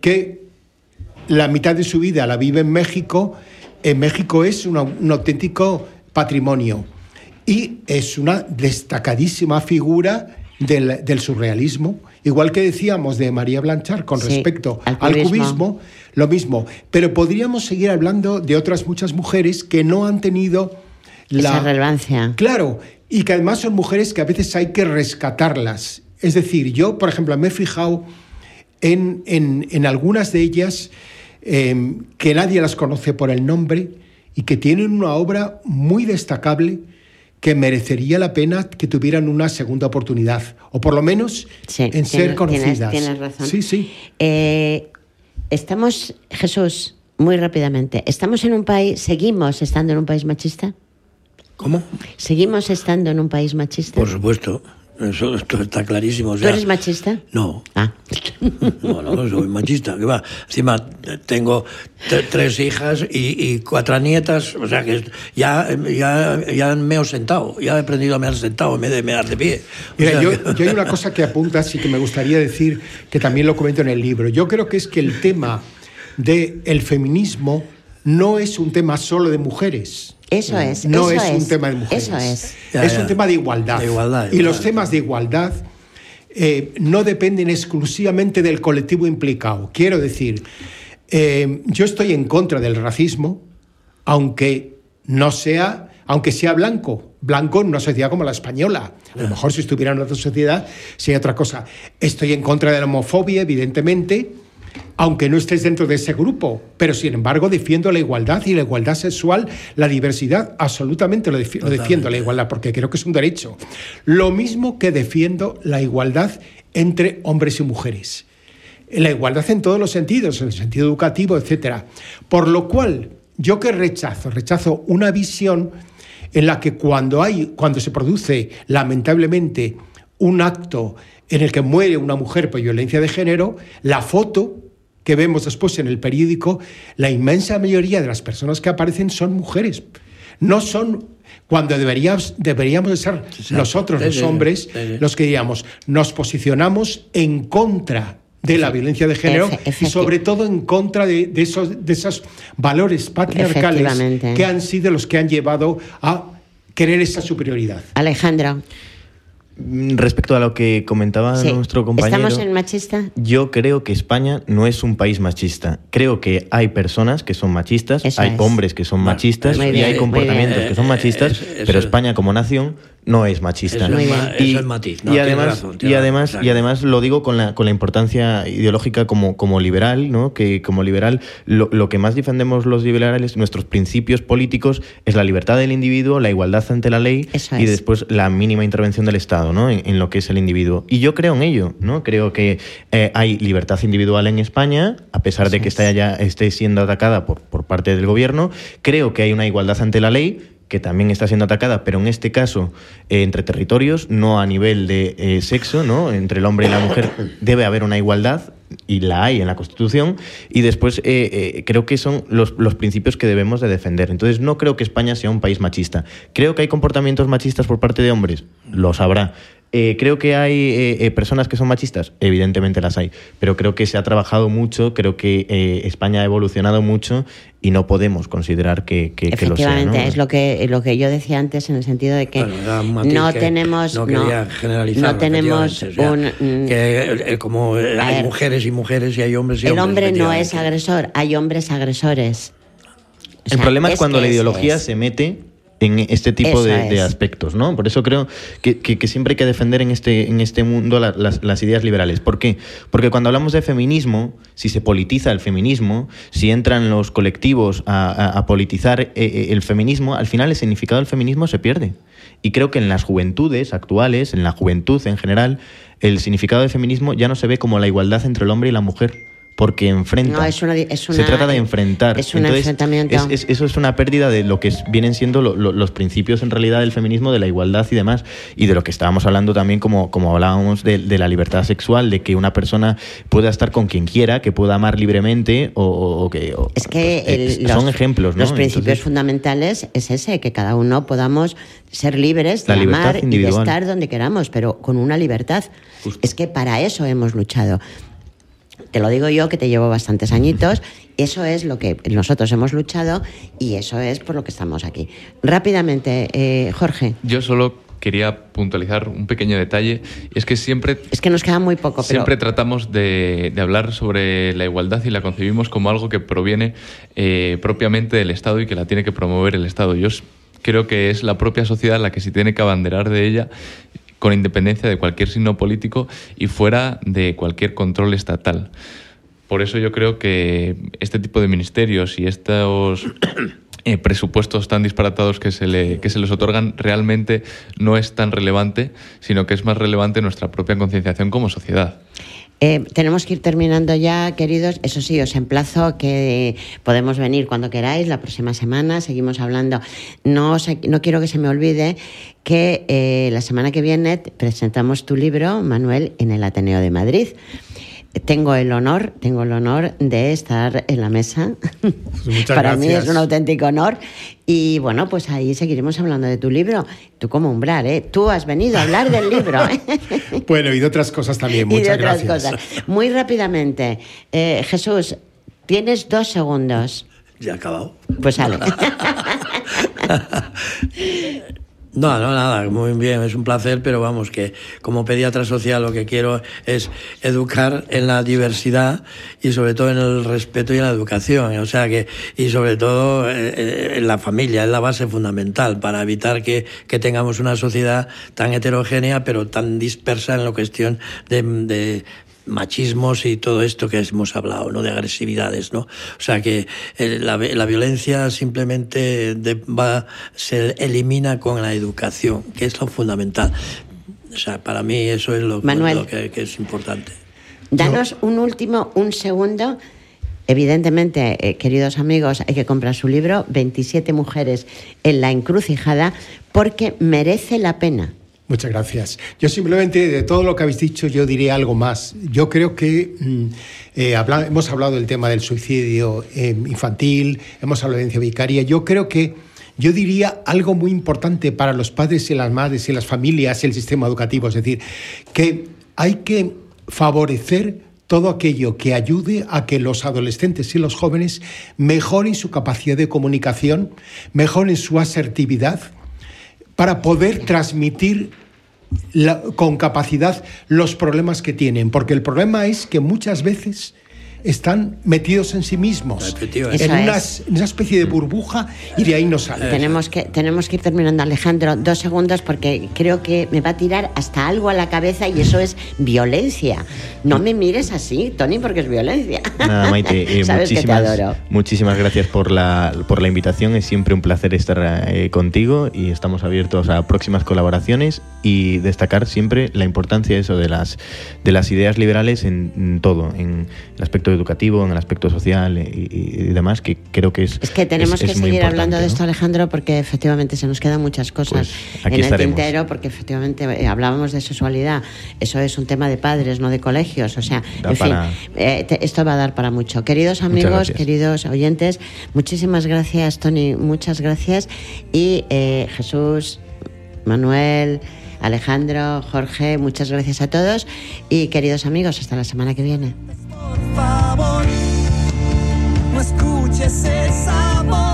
que la mitad de su vida la vive en México. En México es una- un auténtico patrimonio y es una destacadísima figura del, del surrealismo. Igual que decíamos de María Blanchard con Sí, respecto al al cubismo. cubismo, lo mismo. Pero podríamos seguir hablando de otras muchas mujeres que no han tenido la Esa relevancia. Claro, y que además son mujeres que a veces hay que rescatarlas. Es decir, yo, por ejemplo, me he fijado en, en- en algunas de ellas eh, que nadie las conoce por el nombre y que tienen una obra muy destacable que merecería la pena que tuvieran una segunda oportunidad, o por lo menos Sí, en tienes- ser conocidas. Tienes, tienes razón. Sí, sí. Eh, estamos, Jesús, muy rápidamente, ¿estamos en un país, seguimos estando en un país machista? ¿Cómo? ¿Seguimos estando en un país machista? Por supuesto. Eso esto está clarísimo. o ¿Tú eres machista? No. Ah. <laughs> No, no, soy machista. ¿Qué va? Encima tengo tre- tres hijas y, y cuatro nietas, o sea que ya, ya, ya me he sentado, ya he aprendido a me sentado en vez de mear de pie. O Mira, sea yo, que- yo hay <laughs> una cosa que apuntas y que me gustaría decir, que también lo comento en el libro. Yo creo que es que el tema del el feminismo no es un tema solo de mujeres. Eso es. No eso es, un tema de mujeres. Eso es. Ya, es ya. un tema de igualdad. De igualdad, Y los temas de igualdad eh, no dependen exclusivamente del colectivo implicado. Quiero decir, eh, yo estoy en contra del racismo, aunque no sea, aunque sea blanco. Blanco en una sociedad como la española. A lo mejor si estuviera en otra sociedad sería otra cosa. Estoy en contra de la homofobia, evidentemente, aunque no estés dentro de ese grupo, pero sin embargo defiendo la igualdad y la igualdad sexual, la diversidad, absolutamente lo, defi- lo defiendo, la igualdad, porque creo que es un derecho. Lo mismo que defiendo la igualdad entre hombres y mujeres. La igualdad en todos los sentidos, en el sentido educativo, etcétera. Por lo cual, yo que rechazo, rechazo una visión en la que cuando hay, cuando se produce lamentablemente un acto en el que muere una mujer por violencia de género, la foto que vemos después en el periódico, la inmensa mayoría de las personas que aparecen son mujeres. No son cuando deberíamos, deberíamos de ser nosotros, los hombres, los que diríamos, nos posicionamos en contra de la violencia de género y sobre todo en contra de, de esos, de esos valores patriarcales que han sido los que han llevado a querer esa superioridad. Alejandro. Respecto a lo que comentaba sí. nuestro compañero. ¿Estamos en machista? Yo creo que España no es un país machista. Creo que hay personas que son machistas, Eso hay es. hombres que son Bueno, machistas y hay comportamientos bien. que son machistas, Eh, eh, pero España como nación no es machista. Eso es, eso es matiz. No, y tiene además, razón, y además, y además lo digo con la, con la importancia ideológica como, como liberal, ¿no? Que como liberal, lo, lo que más defendemos los liberales, nuestros principios políticos, es la libertad del individuo, la igualdad ante la ley Eso y es. después la mínima intervención del Estado, ¿no? En, en lo que es el individuo. Y yo creo en ello, ¿no? Creo que eh, hay libertad individual en España, a pesar de que Eso esté, es. ya, esté siendo atacada por, por parte del gobierno. Creo que hay una igualdad ante la ley que también está siendo atacada, pero en este caso eh, entre territorios, no a nivel de eh, sexo, ¿no? Entre el hombre y la mujer debe haber una igualdad y la hay en la Constitución, y después eh, eh, creo que son los, los principios que debemos de defender. Entonces no creo que España sea un país machista. Creo que hay comportamientos machistas por parte de hombres, los habrá. Eh, creo que hay eh, eh, personas que son machistas, evidentemente las hay, pero creo que se ha trabajado mucho, creo que eh, España ha evolucionado mucho y no podemos considerar que, que, que lo sea. Efectivamente, ¿no? es lo que, lo que yo decía antes en el sentido de que Bueno, no que tenemos, no no, quería generalizar no tenemos un... mm, que eh, como hay ver, mujeres y mujeres y hay hombres y el hombres, hombre no es agresor, hay hombres agresores. O El problema es, cuando la ideología es. se mete en este tipo de, aspectos, ¿no? Por eso creo que, que- que siempre hay que defender en este, en este mundo la- las, las ideas liberales. ¿Por qué? Porque cuando hablamos de feminismo, si se politiza el feminismo, si entran los colectivos a, a- a politizar eh, eh, el feminismo, al final el significado del feminismo se pierde. Y creo que en las juventudes actuales, en la juventud en general, el significado del feminismo ya no se ve como la igualdad entre el hombre y la mujer. Porque enfrenta. No, es una- es se trata de enfrentar. es un Entonces, enfrentamiento. es- es- eso es una pérdida de lo que vienen siendo lo- lo- los principios en realidad del feminismo, de la igualdad y demás, y de lo que estábamos hablando también como, como hablábamos de, de la libertad sexual, de que una persona pueda estar con quien quiera, que pueda amar libremente o, que... o- Es que pues, el- es- los, son ejemplos, ¿no? los principios Entonces, fundamentales es ese, que cada uno podamos ser libres de amar y de estar donde queramos, pero con una libertad. Justo. Es que para eso hemos luchado. Te lo digo yo, que te llevo bastantes añitos. Eso es lo que nosotros hemos luchado y eso es por lo que estamos aquí. Rápidamente, eh, Jorge, Yo solo quería puntualizar un pequeño detalle, es que siempre es que nos queda muy poco, pero Siempre tratamos de, de hablar sobre la igualdad y la concebimos como algo que proviene eh, propiamente del Estado y que la tiene que promover el Estado. Yo creo que es la propia sociedad la que se tiene que abanderar de ella con independencia de cualquier signo político y fuera de cualquier control estatal. Por eso yo creo que este tipo de ministerios y estos <coughs> eh, presupuestos tan disparatados que se, le- que se les otorgan realmente no es tan relevante, sino que es más relevante nuestra propia concienciación como sociedad. Eh, tenemos que ir terminando ya, queridos. Eso sí, os emplazo que podemos venir cuando queráis la próxima semana. Seguimos hablando. No, no quiero que se me olvide que eh, la semana que viene presentamos tu libro, Manuel, en el Ateneo de Madrid. Tengo el honor, tengo el honor de estar en la mesa. muchas <laughs> Para mí es un auténtico honor. Y bueno, pues ahí seguiremos hablando de tu libro. Tú como umbral, ¿eh? Tú has venido a hablar del libro. ¿eh? <laughs> Bueno, y de otras cosas también. <laughs> y Muchas de otras gracias. cosas. Muy rápidamente, eh, Jesús, tienes dos segundos. Ya ha acabado. Pues sale. No, no, nada, muy bien, es un placer, pero vamos, que como pediatra social lo que quiero es educar en la diversidad y sobre todo en el respeto y en la educación, o sea que, y sobre todo eh, en la familia, es la base fundamental para evitar que, que tengamos una sociedad tan heterogénea pero tan dispersa en la cuestión de, de machismos y todo esto que hemos hablado, ¿no? De agresividades, ¿no? O sea que eh, la, la violencia simplemente de- va, se elimina con la educación, que es lo fundamental. O sea, para mí eso es lo, Manuel. lo que, que es importante. Danos un último, un segundo. Evidentemente, eh, queridos amigos, hay que comprar su libro, 27 mujeres en la encrucijada, porque merece la pena. Muchas gracias. Yo simplemente de todo lo que habéis dicho yo diría algo más. Yo creo que mm, eh, hemos hablado del tema del suicidio eh, infantil, hemos hablado de violencia vicaria. Yo creo que yo diría algo muy importante para los padres y las madres y las familias y el sistema educativo, es decir, que hay que favorecer todo aquello que ayude a que los adolescentes y los jóvenes mejoren su capacidad de comunicación, mejoren su asertividad, para poder transmitir con capacidad los problemas que tienen. Porque el problema es que muchas veces están metidos en sí mismos, en una, es. en una especie de burbuja y de ahí no salen. Tenemos que, tenemos que ir terminando, Alejandro. Dos segundos porque creo que me va a tirar hasta algo a la cabeza y eso es violencia. No me mires así, Tony, porque es violencia. Nada, Maite, <laughs> eh, Sabes que te muchísimas, adoro. muchísimas gracias por la, por la invitación. Es siempre un placer estar eh, contigo y estamos abiertos a próximas colaboraciones y destacar siempre la importancia eso de las, de las ideas liberales en, en todo, en el aspecto educativo, en el aspecto social y, y demás, que creo que es. Es que tenemos es- que es seguir hablando de esto, ¿no? Alejandro, porque efectivamente se nos quedan muchas cosas Pues en estaremos. el tintero, porque efectivamente eh, hablábamos de sexualidad. Eso es un tema de padres, no de colegios. O sea, Da en para- fin, eh, te- esto va a dar para mucho. Queridos amigos, queridos oyentes, muchísimas gracias, Tony, muchas gracias. Y eh, Jesús, Manuel. Alejandro, Jorge, muchas gracias a todos y queridos amigos, hasta la semana que viene. Por favor, no escuches esa voz.